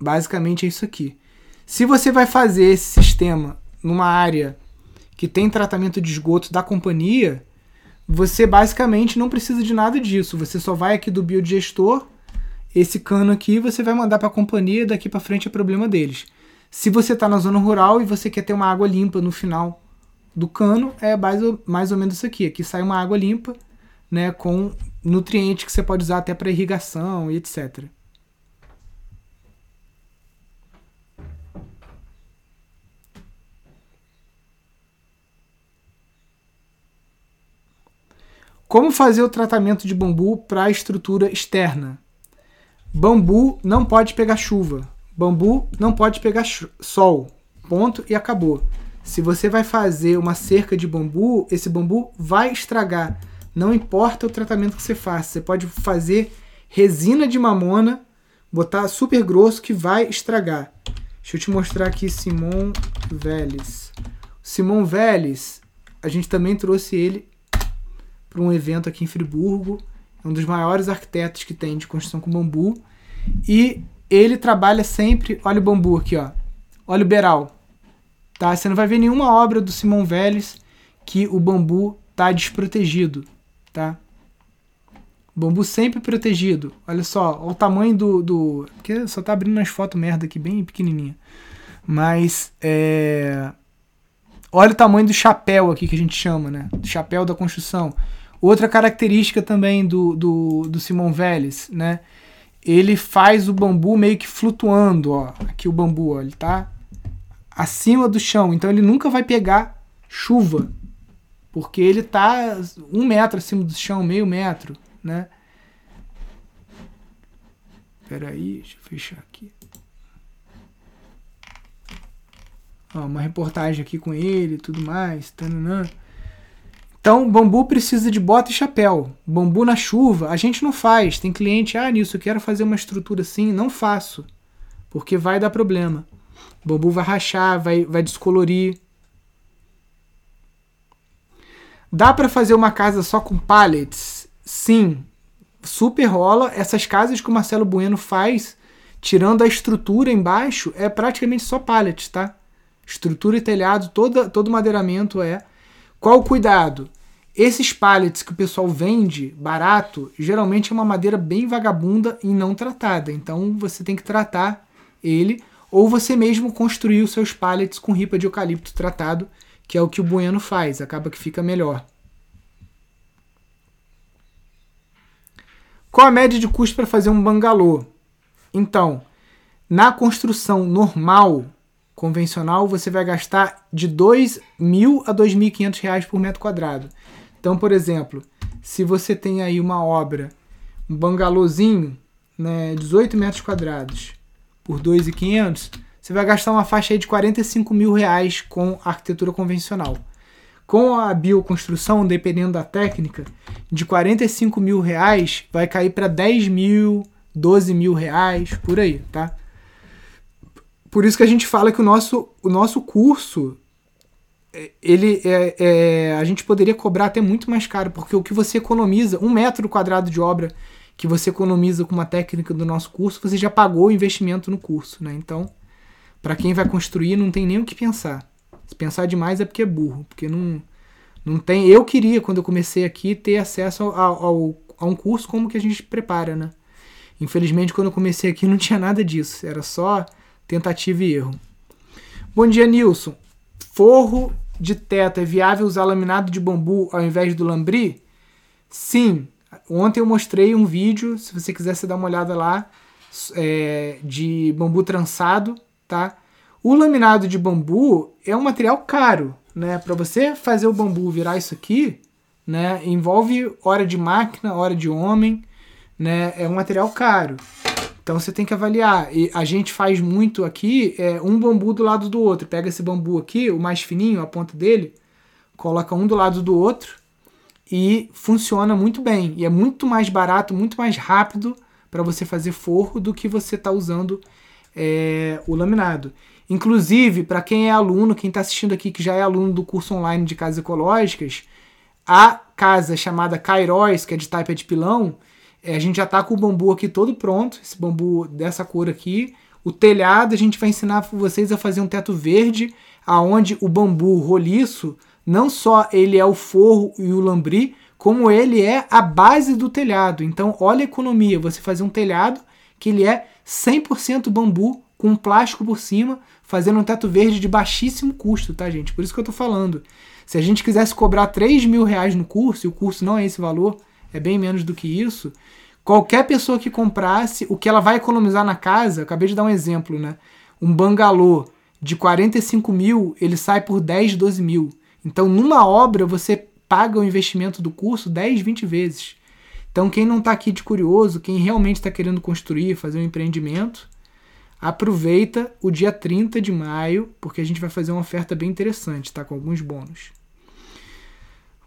basicamente é isso aqui. Se você vai fazer esse sistema numa área que tem tratamento de esgoto da companhia, você basicamente não precisa de nada disso. Você só vai aqui do biodigestor, esse cano aqui você vai mandar para a companhia, daqui para frente é problema deles. Se você está na zona rural e você quer ter uma água limpa no final do cano, é mais ou, mais ou menos isso aqui. Aqui sai uma água limpa, né, com nutrientes que você pode usar até para irrigação e etc. Como fazer o tratamento de bambu para a estrutura externa? Bambu não pode pegar chuva. Bambu não pode pegar sol. Ponto e acabou. Se você vai fazer uma cerca de bambu, esse bambu vai estragar. Não importa o tratamento que você faça. Você pode fazer resina de mamona, botar super grosso que vai estragar. Deixa eu te mostrar aqui Simon Vélez. Simon Vélez, a gente também trouxe ele para um evento aqui em Friburgo. É um dos maiores arquitetos que tem de construção com bambu. E ele trabalha sempre. Olha o bambu aqui, ó. Olha o beral. Tá? Você não vai ver nenhuma obra do Simon Vélez que o bambu tá desprotegido, tá? Bambu sempre protegido. Olha só, olha o tamanho do, do. Porque só tá abrindo umas fotos merda aqui, bem pequenininha. Mas, é. Olha o tamanho do chapéu aqui que a gente chama, né? Chapéu da construção. Outra característica também do, do, do Simon Vélez, né? Ele faz o bambu meio que flutuando, ó. Aqui o bambu, ó, ele tá acima do chão. Então ele nunca vai pegar chuva. Porque ele tá um metro acima do chão, meio metro, né? Espera aí, deixa eu fechar aqui. Ó, uma reportagem aqui com ele tudo mais. Tananã. Então, bambu precisa de bota e chapéu. Bambu na chuva, a gente não faz. Tem cliente, ah, nisso, eu quero fazer uma estrutura assim. Não faço. Porque vai dar problema. Bambu vai rachar, vai, vai descolorir. Dá para fazer uma casa só com pallets? Sim. Super rola. Essas casas que o Marcelo Bueno faz, tirando a estrutura embaixo, é praticamente só pallets, tá? Estrutura e telhado, toda, todo madeiramento é qual o cuidado? Esses pallets que o pessoal vende barato, geralmente é uma madeira bem vagabunda e não tratada. Então você tem que tratar ele ou você mesmo construir os seus pallets com ripa de eucalipto tratado, que é o que o Bueno faz, acaba que fica melhor. Qual a média de custo para fazer um bangalô? Então, na construção normal, convencional, você vai gastar de 2 mil a 2.500 reais por metro quadrado. Então, por exemplo, se você tem aí uma obra, um bangalôzinho, né, 18 metros quadrados por 2.500, você vai gastar uma faixa aí de 45 mil reais com arquitetura convencional. Com a bioconstrução, dependendo da técnica, de 45 mil reais vai cair para 10 mil, 12 mil reais, por aí, tá? Por isso que a gente fala que o nosso, o nosso curso é, ele é, é, a gente poderia cobrar até muito mais caro, porque o que você economiza, um metro quadrado de obra que você economiza com uma técnica do nosso curso, você já pagou o investimento no curso, né? Então, para quem vai construir, não tem nem o que pensar. Se pensar demais é porque é burro, porque não, não tem. Eu queria, quando eu comecei aqui, ter acesso ao, ao, a um curso como que a gente prepara, né? Infelizmente, quando eu comecei aqui, não tinha nada disso. Era só tentativa e erro. Bom dia, Nilson. Forro de teto é viável usar laminado de bambu ao invés do lambri? Sim. Ontem eu mostrei um vídeo, se você quiser você dar uma olhada lá, é, de bambu trançado, tá? O laminado de bambu é um material caro, né? Para você fazer o bambu virar isso aqui, né? Envolve hora de máquina, hora de homem, né? É um material caro. Então você tem que avaliar. E a gente faz muito aqui é, um bambu do lado do outro. Pega esse bambu aqui, o mais fininho, a ponta dele, coloca um do lado do outro e funciona muito bem. E é muito mais barato, muito mais rápido para você fazer forro do que você está usando é, o laminado. Inclusive, para quem é aluno, quem está assistindo aqui que já é aluno do curso online de casas ecológicas, a casa chamada Kairos, que é de taipa de pilão, a gente já tá com o bambu aqui todo pronto, esse bambu dessa cor aqui. O telhado, a gente vai ensinar vocês a fazer um teto verde, aonde o bambu roliço, não só ele é o forro e o lambri, como ele é a base do telhado. Então, olha a economia, você fazer um telhado que ele é 100% bambu com plástico por cima, fazendo um teto verde de baixíssimo custo, tá, gente? Por isso que eu tô falando. Se a gente quisesse cobrar 3 mil reais no curso, e o curso não é esse valor, é bem menos do que isso. Qualquer pessoa que comprasse, o que ela vai economizar na casa, acabei de dar um exemplo, né? Um bangalô de 45 mil, ele sai por 10, 12 mil. Então, numa obra, você paga o investimento do curso 10, 20 vezes. Então, quem não está aqui de curioso, quem realmente está querendo construir, fazer um empreendimento, aproveita o dia 30 de maio, porque a gente vai fazer uma oferta bem interessante, tá? Com alguns bônus.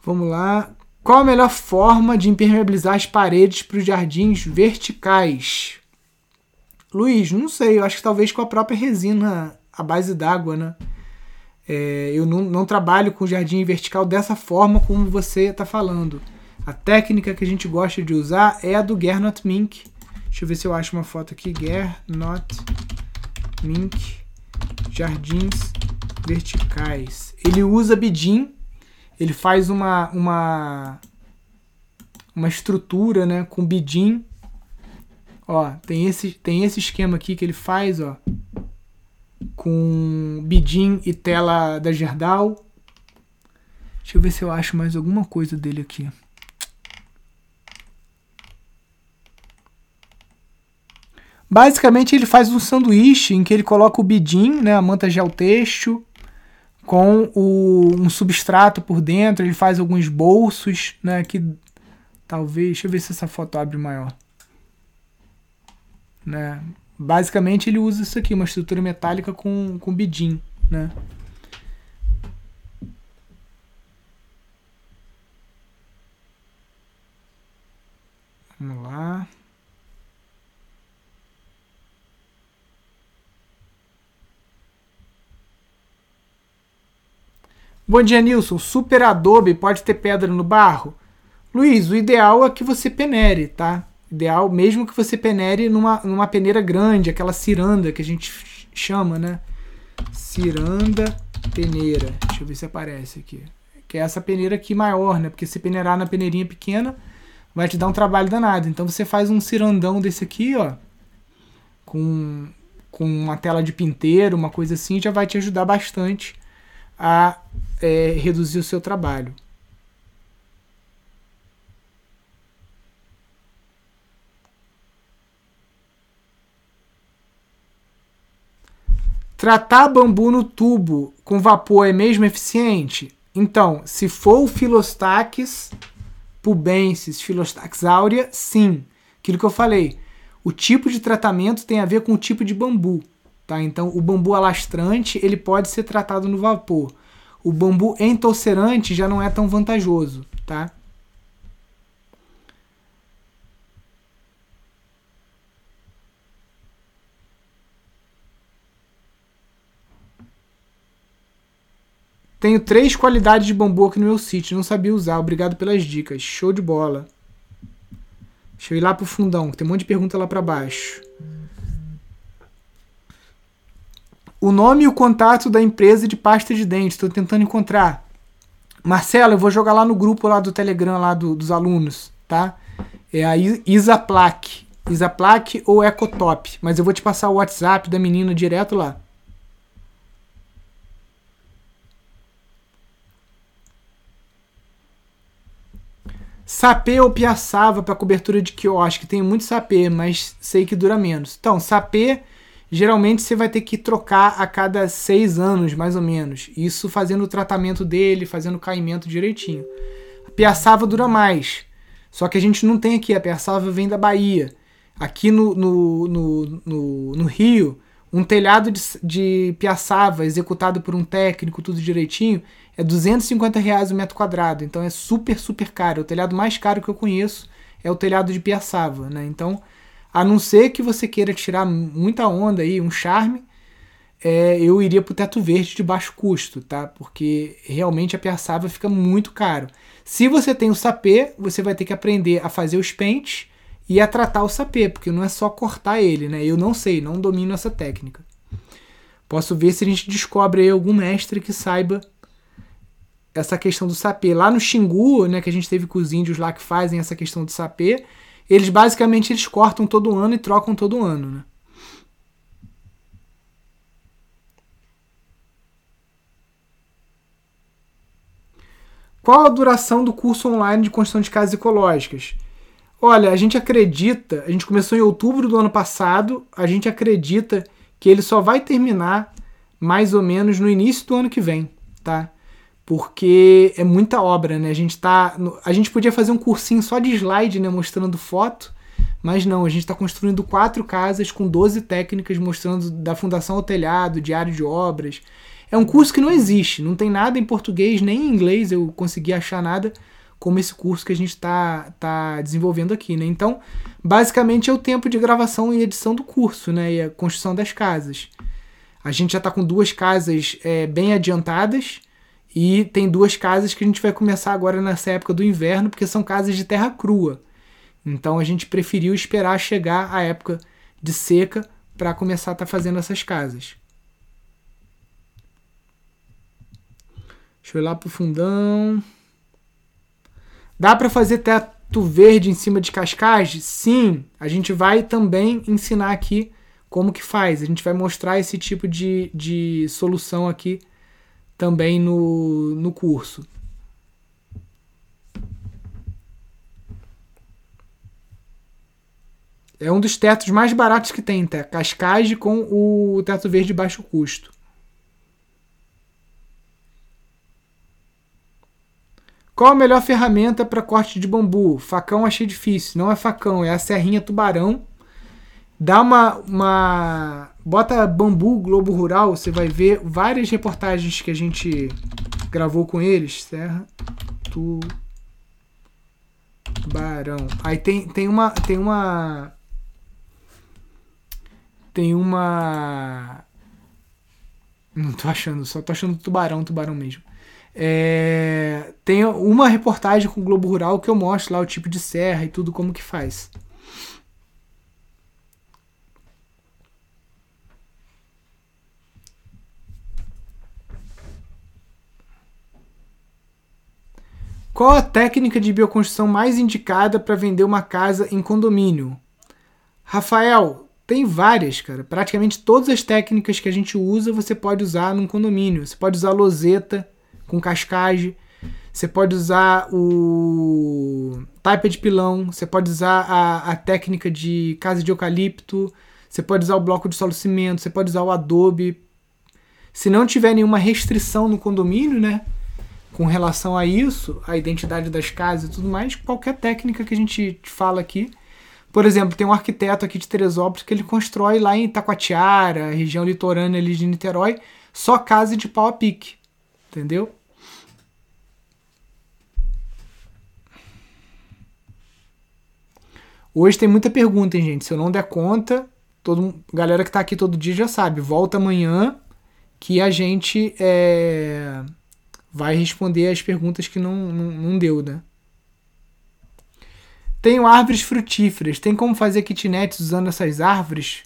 Vamos lá. Qual a melhor forma de impermeabilizar as paredes para os jardins verticais? Luiz, não sei, eu acho que talvez com a própria resina à base d'água, né? É, eu não, não, trabalho com jardim vertical dessa forma como você está falando. A técnica que a gente gosta de usar é a do Gernot Mink. Deixa eu ver se eu acho uma foto aqui. Gernot Mink Jardins Verticais. Ele usa bidim. Ele faz uma, uma, uma estrutura né, com bidim Ó, tem esse, tem esse esquema aqui que ele faz, ó. Com bidim e tela da Gerdau. Deixa eu ver se eu acho mais alguma coisa dele aqui. Basicamente ele faz um sanduíche em que ele coloca o bidim, né, a manta gel texto, com o, um substrato por dentro, ele faz alguns bolsos, né, que talvez, deixa eu ver se essa foto abre maior. Né? Basicamente ele usa isso aqui, uma estrutura metálica com, com bidim. Né? Vamos lá. Bom dia, Nilson. Super Adobe pode ter pedra no barro? Luiz, o ideal é que você penere, tá? Ideal, mesmo que você penere numa, numa peneira grande, aquela ciranda que a gente chama, né? Ciranda peneira. Deixa eu ver se aparece aqui. Que é essa peneira aqui maior, né? Porque se peneirar na peneirinha pequena, vai te dar um trabalho danado. Então você faz um cirandão desse aqui, ó. Com, com uma tela de pinteiro, uma coisa assim, já vai te ajudar bastante a é, reduzir o seu trabalho. Tratar bambu no tubo com vapor é mesmo eficiente? Então, se for o Philostax pubensis, Philostax aurea, sim. Aquilo que eu falei. O tipo de tratamento tem a ver com o tipo de bambu. Tá? Então, o bambu alastrante ele pode ser tratado no vapor. O bambu entolcerante já não é tão vantajoso. Tá? Tenho três qualidades de bambu aqui no meu sítio. Não sabia usar. Obrigado pelas dicas. Show de bola. Deixa eu ir lá pro fundão. Tem um monte de pergunta lá para baixo. O nome e o contato da empresa de pasta de dente. Estou tentando encontrar. Marcelo, eu vou jogar lá no grupo lá do Telegram lá do, dos alunos, tá? É a Isaplac. Isaplac ou Ecotop. Mas eu vou te passar o WhatsApp da menina direto lá. Sapê ou piaçava para cobertura de quiosque. Tem muito sapê, mas sei que dura menos. Então, sapê, geralmente você vai ter que trocar a cada seis anos, mais ou menos. Isso fazendo o tratamento dele, fazendo o caimento direitinho. A piaçava dura mais. Só que a gente não tem aqui. A piaçava vem da Bahia. Aqui no, no, no, no, no Rio, um telhado de, de piaçava executado por um técnico, tudo direitinho, é 250 reais o metro quadrado. Então é super, super caro. O telhado mais caro que eu conheço é o telhado de piaçava, né? Então, a não ser que você queira tirar muita onda aí, um charme, é, eu iria para o teto verde de baixo custo, tá? Porque realmente a piaçava fica muito caro. Se você tem o sapê, você vai ter que aprender a fazer os pentes e a tratar o sapê, porque não é só cortar ele, né? Eu não sei, não domino essa técnica. Posso ver se a gente descobre aí algum mestre que saiba essa questão do sapê. Lá no Xingu, né, que a gente teve com os índios lá que fazem essa questão do sapê, eles basicamente eles cortam todo ano e trocam todo ano, né? Qual a duração do curso online de construção de casas ecológicas? Olha, a gente acredita, a gente começou em outubro do ano passado, a gente acredita que ele só vai terminar mais ou menos no início do ano que vem, tá? Porque é muita obra, né? A gente tá. A gente podia fazer um cursinho só de slide, né? Mostrando foto, mas não, a gente está construindo quatro casas com 12 técnicas mostrando da fundação ao telhado, diário de obras. É um curso que não existe, não tem nada em português nem em inglês, eu consegui achar nada como esse curso que a gente está tá desenvolvendo aqui, né? Então, basicamente é o tempo de gravação e edição do curso, né? E a construção das casas. A gente já está com duas casas é, bem adiantadas e tem duas casas que a gente vai começar agora nessa época do inverno, porque são casas de terra crua. Então a gente preferiu esperar chegar a época de seca para começar a estar tá fazendo essas casas. Deixa eu ir lá pro fundão. Dá para fazer teto verde em cima de cascais? Sim, a gente vai também ensinar aqui como que faz. A gente vai mostrar esse tipo de, de solução aqui também no, no curso. É um dos tetos mais baratos que tem, tá? Cascais com o teto verde de baixo custo. Qual a melhor ferramenta para corte de bambu? Facão achei difícil. Não é facão, é a serrinha tubarão. Dá uma, uma Bota Bambu Globo Rural, você vai ver várias reportagens que a gente gravou com eles. Serra Tubarão. Aí tem, tem uma. Tem uma. Tem uma. Não tô achando, só tô achando tubarão, tubarão mesmo. É, tem uma reportagem com o Globo Rural que eu mostro lá o tipo de serra e tudo como que faz. Qual a técnica de bioconstrução mais indicada para vender uma casa em condomínio? Rafael, tem várias, cara. Praticamente todas as técnicas que a gente usa você pode usar num condomínio. Você pode usar loseta com cascagem, você pode usar o taipa de pilão, você pode usar a, a técnica de casa de eucalipto, você pode usar o bloco de solo cimento, você pode usar o adobe. Se não tiver nenhuma restrição no condomínio, né? Com relação a isso, a identidade das casas e tudo mais, qualquer técnica que a gente fala aqui. Por exemplo, tem um arquiteto aqui de Teresópolis que ele constrói lá em Itacoatiara, região litorânea ali de Niterói, só casa de pau a pique. Entendeu? Hoje tem muita pergunta, hein, gente. Se eu não der conta, todo, galera que tá aqui todo dia já sabe. Volta amanhã que a gente é, vai responder as perguntas que não, não, não deu, né? Tenho árvores frutíferas. Tem como fazer kitnets usando essas árvores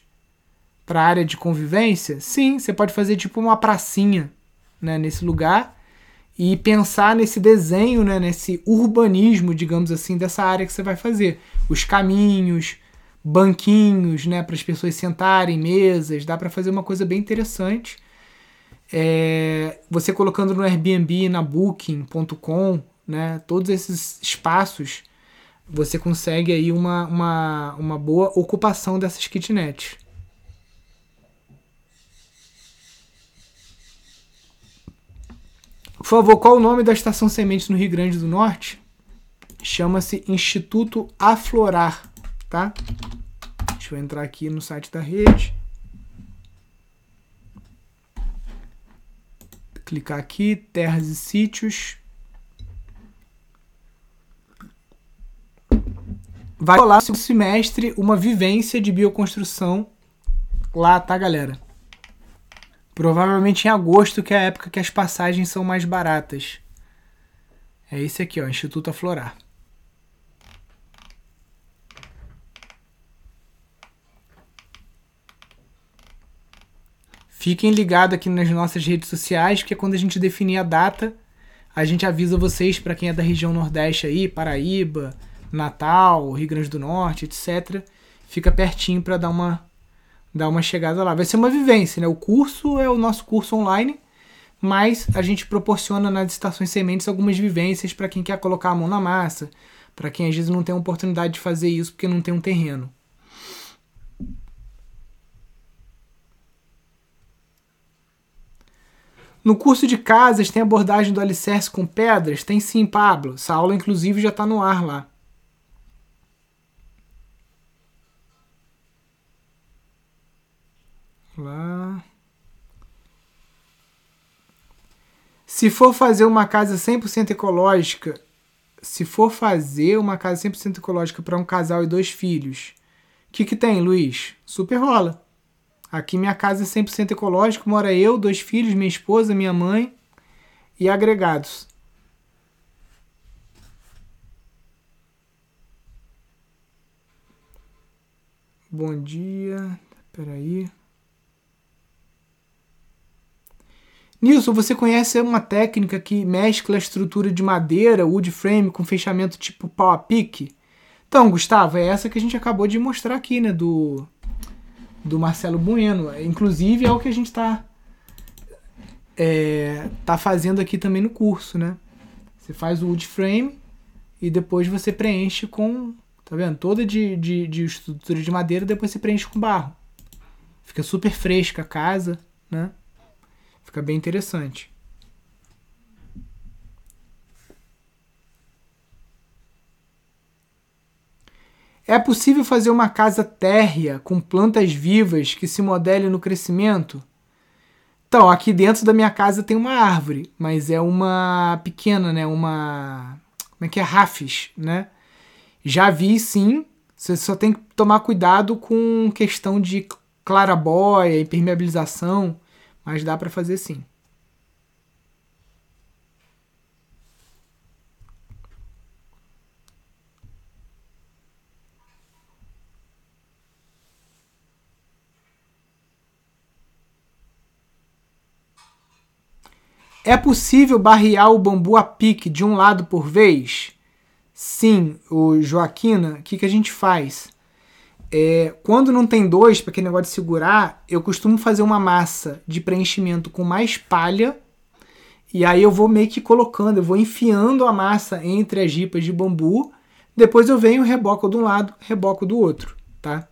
para área de convivência? Sim, você pode fazer tipo uma pracinha né, nesse lugar e pensar nesse desenho, né, nesse urbanismo, digamos assim, dessa área que você vai fazer. Os caminhos, banquinhos, né, para as pessoas sentarem, mesas, dá para fazer uma coisa bem interessante é, você colocando no Airbnb, na Booking.com, né, todos esses espaços, você consegue aí uma, uma, uma boa ocupação dessas kitnets. Por favor, qual o nome da estação semente no Rio Grande do Norte? Chama-se Instituto Aflorar, tá? Deixa eu entrar aqui no site da rede. Clicar aqui, terras e sítios. Vai rolar no semestre uma vivência de bioconstrução lá, tá, galera? Provavelmente em agosto, que é a época que as passagens são mais baratas. É esse aqui, ó, Instituto Aflorar. Fiquem ligados aqui nas nossas redes sociais, porque quando a gente definir a data, a gente avisa vocês para quem é da região Nordeste aí, Paraíba, Natal, Rio Grande do Norte, etc. Fica pertinho para dar uma dar uma chegada lá. Vai ser uma vivência, né? O curso é o nosso curso online, mas a gente proporciona nas estações sementes algumas vivências para quem quer colocar a mão na massa, para quem às vezes não tem a oportunidade de fazer isso porque não tem um terreno. No curso de casas tem abordagem do alicerce com pedras? Tem sim, Pablo. Essa aula, inclusive, já está no ar lá. Lá. Se for fazer uma casa 100% ecológica, se for fazer uma casa 100% ecológica para um casal e dois filhos, o que, que tem, Luiz? Super rola. Aqui minha casa é 100% ecológica, mora eu, dois filhos, minha esposa, minha mãe e agregados. Bom dia. Peraí. Nilson, você conhece uma técnica que mescla a estrutura de madeira, wood frame, com fechamento tipo pau a pique? Então, Gustavo, é essa que a gente acabou de mostrar aqui, né? Do, do Marcelo Bueno. Inclusive é o que a gente está é, tá fazendo aqui também no curso, né? Você faz o wood frame e depois você preenche com, tá vendo? Toda de, de, de estrutura de madeira, depois você preenche com barro. Fica super fresca a casa, né? Fica bem interessante. É possível fazer uma casa térrea com plantas vivas que se modele no crescimento? Então, aqui dentro da minha casa tem uma árvore, mas é uma pequena, né? Uma. Como é que é? Rafis, né? Já vi sim. Você só tem que tomar cuidado com questão de clarabóia, impermeabilização. Mas dá para fazer sim. É possível barrear o bambu a pique de um lado por vez? Sim, o Joaquina, o que, que a gente faz? É, quando não tem dois, para aquele negócio de segurar, eu costumo fazer uma massa de preenchimento com mais palha. E aí eu vou meio que colocando, eu vou enfiando a massa entre as jipas de bambu. Depois eu venho reboco de um lado, reboco do outro, tá?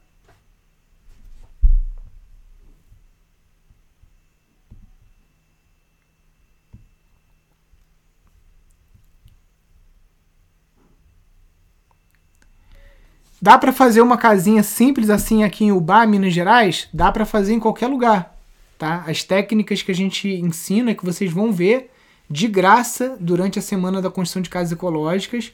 Dá para fazer uma casinha simples assim aqui em Ubá, Minas Gerais? Dá para fazer em qualquer lugar, tá? As técnicas que a gente ensina, que vocês vão ver de graça durante a semana da construção de casas ecológicas,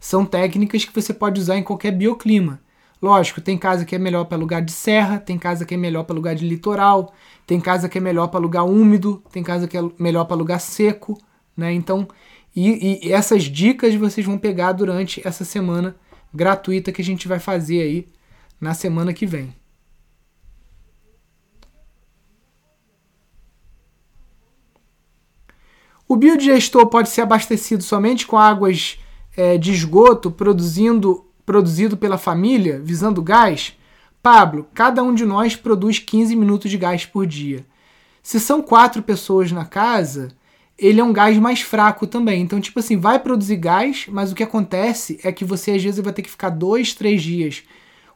são técnicas que você pode usar em qualquer bioclima. Lógico, tem casa que é melhor para lugar de serra, tem casa que é melhor para lugar de litoral, tem casa que é melhor para lugar úmido, tem casa que é melhor para lugar seco, né? Então, e, e essas dicas vocês vão pegar durante essa semana gratuita que a gente vai fazer aí na semana que vem. O biodigestor pode ser abastecido somente com águas é, de esgoto produzindo, produzido pela família, visando gás? Pablo, cada um de nós produz 15 minutos de gás por dia. Se são quatro pessoas na casa, ele é um gás mais fraco também. Então, tipo assim, vai produzir gás, mas o que acontece é que você às vezes vai ter que ficar dois, três dias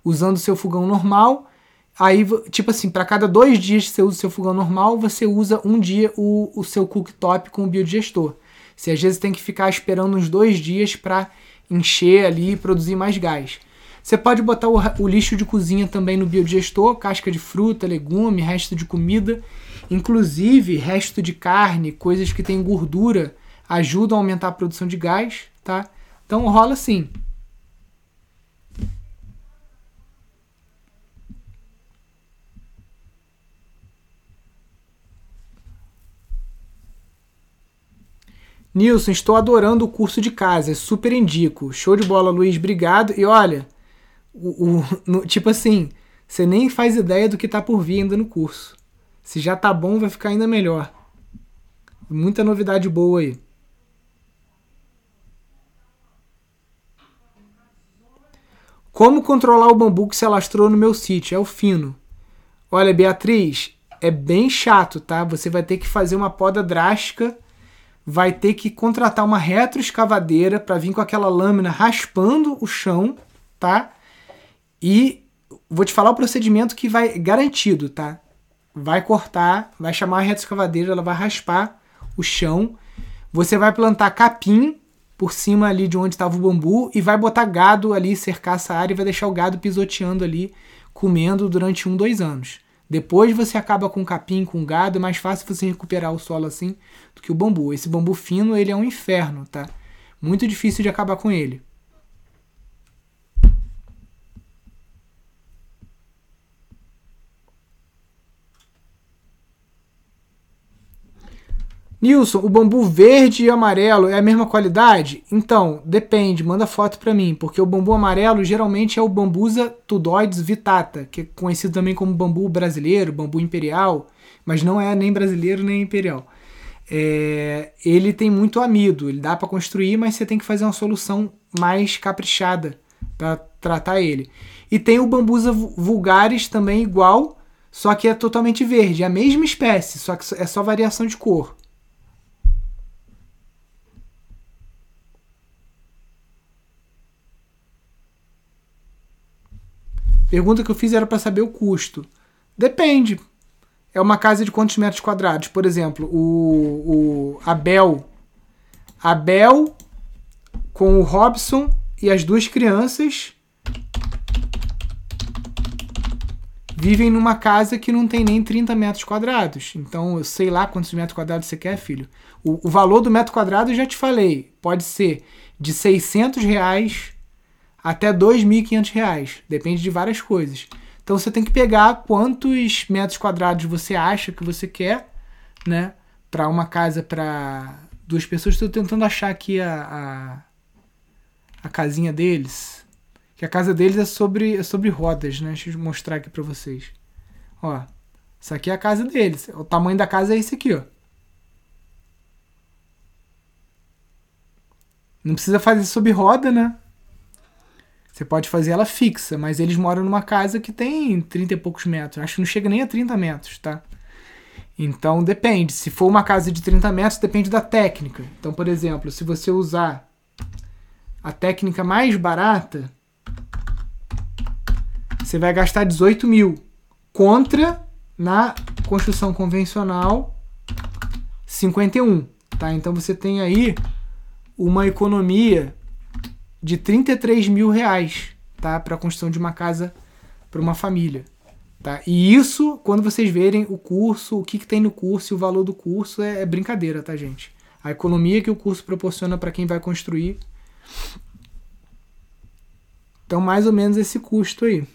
usando o seu fogão normal. Aí, tipo assim, para cada dois dias que você usa o seu fogão normal, você usa um dia o, o seu cooktop com o biodigestor. Você às vezes tem que ficar esperando uns dois dias para encher ali e produzir mais gás. Você pode botar o, o lixo de cozinha também no biodigestor, casca de fruta, legume, resto de comida Inclusive, resto de carne, coisas que têm gordura, ajudam a aumentar a produção de gás, tá? Então rola assim. Nilson, estou adorando o curso de casa, super indico. Show de bola, Luiz, obrigado. E olha, o, o no, tipo assim, você nem faz ideia do que está por vir ainda no curso. Se já tá bom, vai ficar ainda melhor. Muita novidade boa aí. Como controlar o bambu que se alastrou no meu sítio? É o fino. Olha, Beatriz, é bem chato, tá? Você vai ter que fazer uma poda drástica, vai ter que contratar uma retroescavadeira para vir com aquela lâmina raspando o chão, tá? E vou te falar o procedimento que vai garantido, tá? Vai cortar, vai chamar a reta escavadeira, ela vai raspar o chão. Você vai plantar capim por cima ali de onde estava o bambu e vai botar gado ali, cercar essa área e vai deixar o gado pisoteando ali, comendo durante um, dois anos. Depois você acaba com capim, com gado, é mais fácil você recuperar o solo assim do que o bambu. Esse bambu fino, ele é um inferno, tá? Muito difícil de acabar com ele. Nilson, o bambu verde e amarelo é a mesma qualidade? Então, depende, manda foto para mim, porque o bambu amarelo geralmente é o Bambusa tudoides vitata, que é conhecido também como bambu brasileiro, bambu imperial, mas não é nem brasileiro nem imperial. É, ele tem muito amido, ele dá para construir, mas você tem que fazer uma solução mais caprichada para tratar ele. E tem o Bambusa vulgaris também igual, só que é totalmente verde, é a mesma espécie, só que é só variação de cor. Pergunta que eu fiz era para saber o custo. Depende. É uma casa de quantos metros quadrados? Por exemplo, o, o Abel. Abel com o Robson e as duas crianças vivem numa casa que não tem nem 30 metros quadrados. Então, eu sei lá quantos metros quadrados você quer, filho. O, o valor do metro quadrado eu já te falei. Pode ser de 600 reais até R$ 2.500. Depende de várias coisas. Então você tem que pegar quantos metros quadrados você acha que você quer, né? Para uma casa para duas pessoas. Estou tentando achar aqui a, a, a, casinha deles. Que a casa deles é sobre, é sobre rodas, né? Deixa eu mostrar aqui para vocês. Ó, essa aqui é a casa deles. O tamanho da casa é esse aqui, ó. Não precisa fazer sobre roda, né? Você pode fazer ela fixa, mas eles moram numa casa que tem 30 e poucos metros. Acho que não chega nem a 30 metros, tá? Então depende. Se for uma casa de 30 metros, depende da técnica. Então, por exemplo, se você usar a técnica mais barata, você vai gastar 18 mil. Contra na construção convencional 51. Tá? Então você tem aí uma economia de 33 mil reais, tá? Para a construção de uma casa para uma família. Tá? E isso, quando vocês verem o curso, o que, que tem no curso e o valor do curso, é, é brincadeira, tá, gente? A economia que o curso proporciona para quem vai construir. Então, mais ou menos esse custo aí.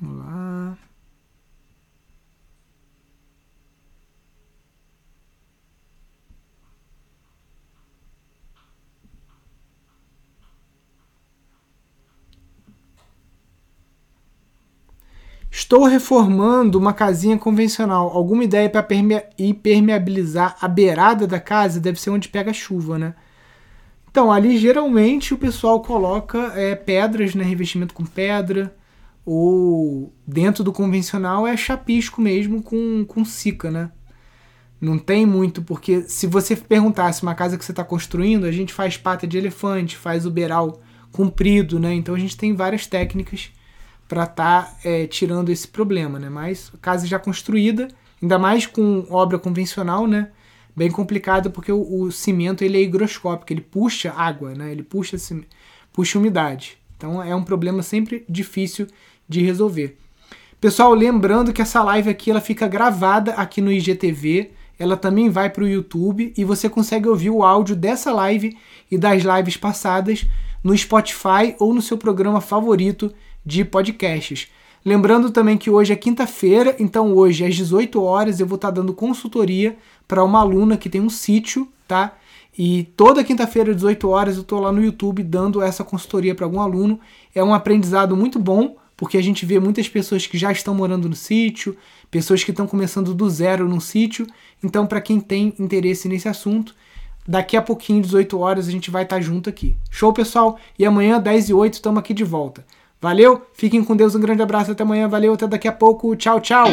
Vamos lá. Estou reformando uma casinha convencional. Alguma ideia para impermeabilizar a beirada da casa? Deve ser onde pega chuva, né? Então, ali geralmente o pessoal coloca é, pedras, né? Revestimento com pedra. Ou dentro do convencional é chapisco mesmo com, com cica, né? Não tem muito, porque se você perguntasse uma casa que você está construindo, a gente faz pata de elefante, faz o beiral comprido, né? Então a gente tem várias técnicas para estar tá, é, tirando esse problema, né? Mas casa já construída, ainda mais com obra convencional, né? Bem complicado porque o, o cimento ele é higroscópico, ele puxa água, né? Ele puxa, puxa umidade. Então é um problema sempre difícil de resolver. Pessoal, lembrando que essa live aqui ela fica gravada aqui no IGTV, ela também vai para o YouTube e você consegue ouvir o áudio dessa live e das lives passadas no Spotify ou no seu programa favorito de podcasts. Lembrando também que hoje é quinta-feira, então hoje às 18 horas eu vou estar dando consultoria para uma aluna que tem um sítio, tá? E toda quinta-feira às 18 horas eu estou lá no YouTube dando essa consultoria para algum aluno. É um aprendizado muito bom, porque a gente vê muitas pessoas que já estão morando no sítio, pessoas que estão começando do zero no sítio. Então, para quem tem interesse nesse assunto, daqui a pouquinho, 18 horas, a gente vai estar junto aqui. Show, pessoal? E amanhã, 10 e 8, estamos aqui de volta. Valeu, fiquem com Deus, um grande abraço, até amanhã, valeu, até daqui a pouco, tchau, tchau!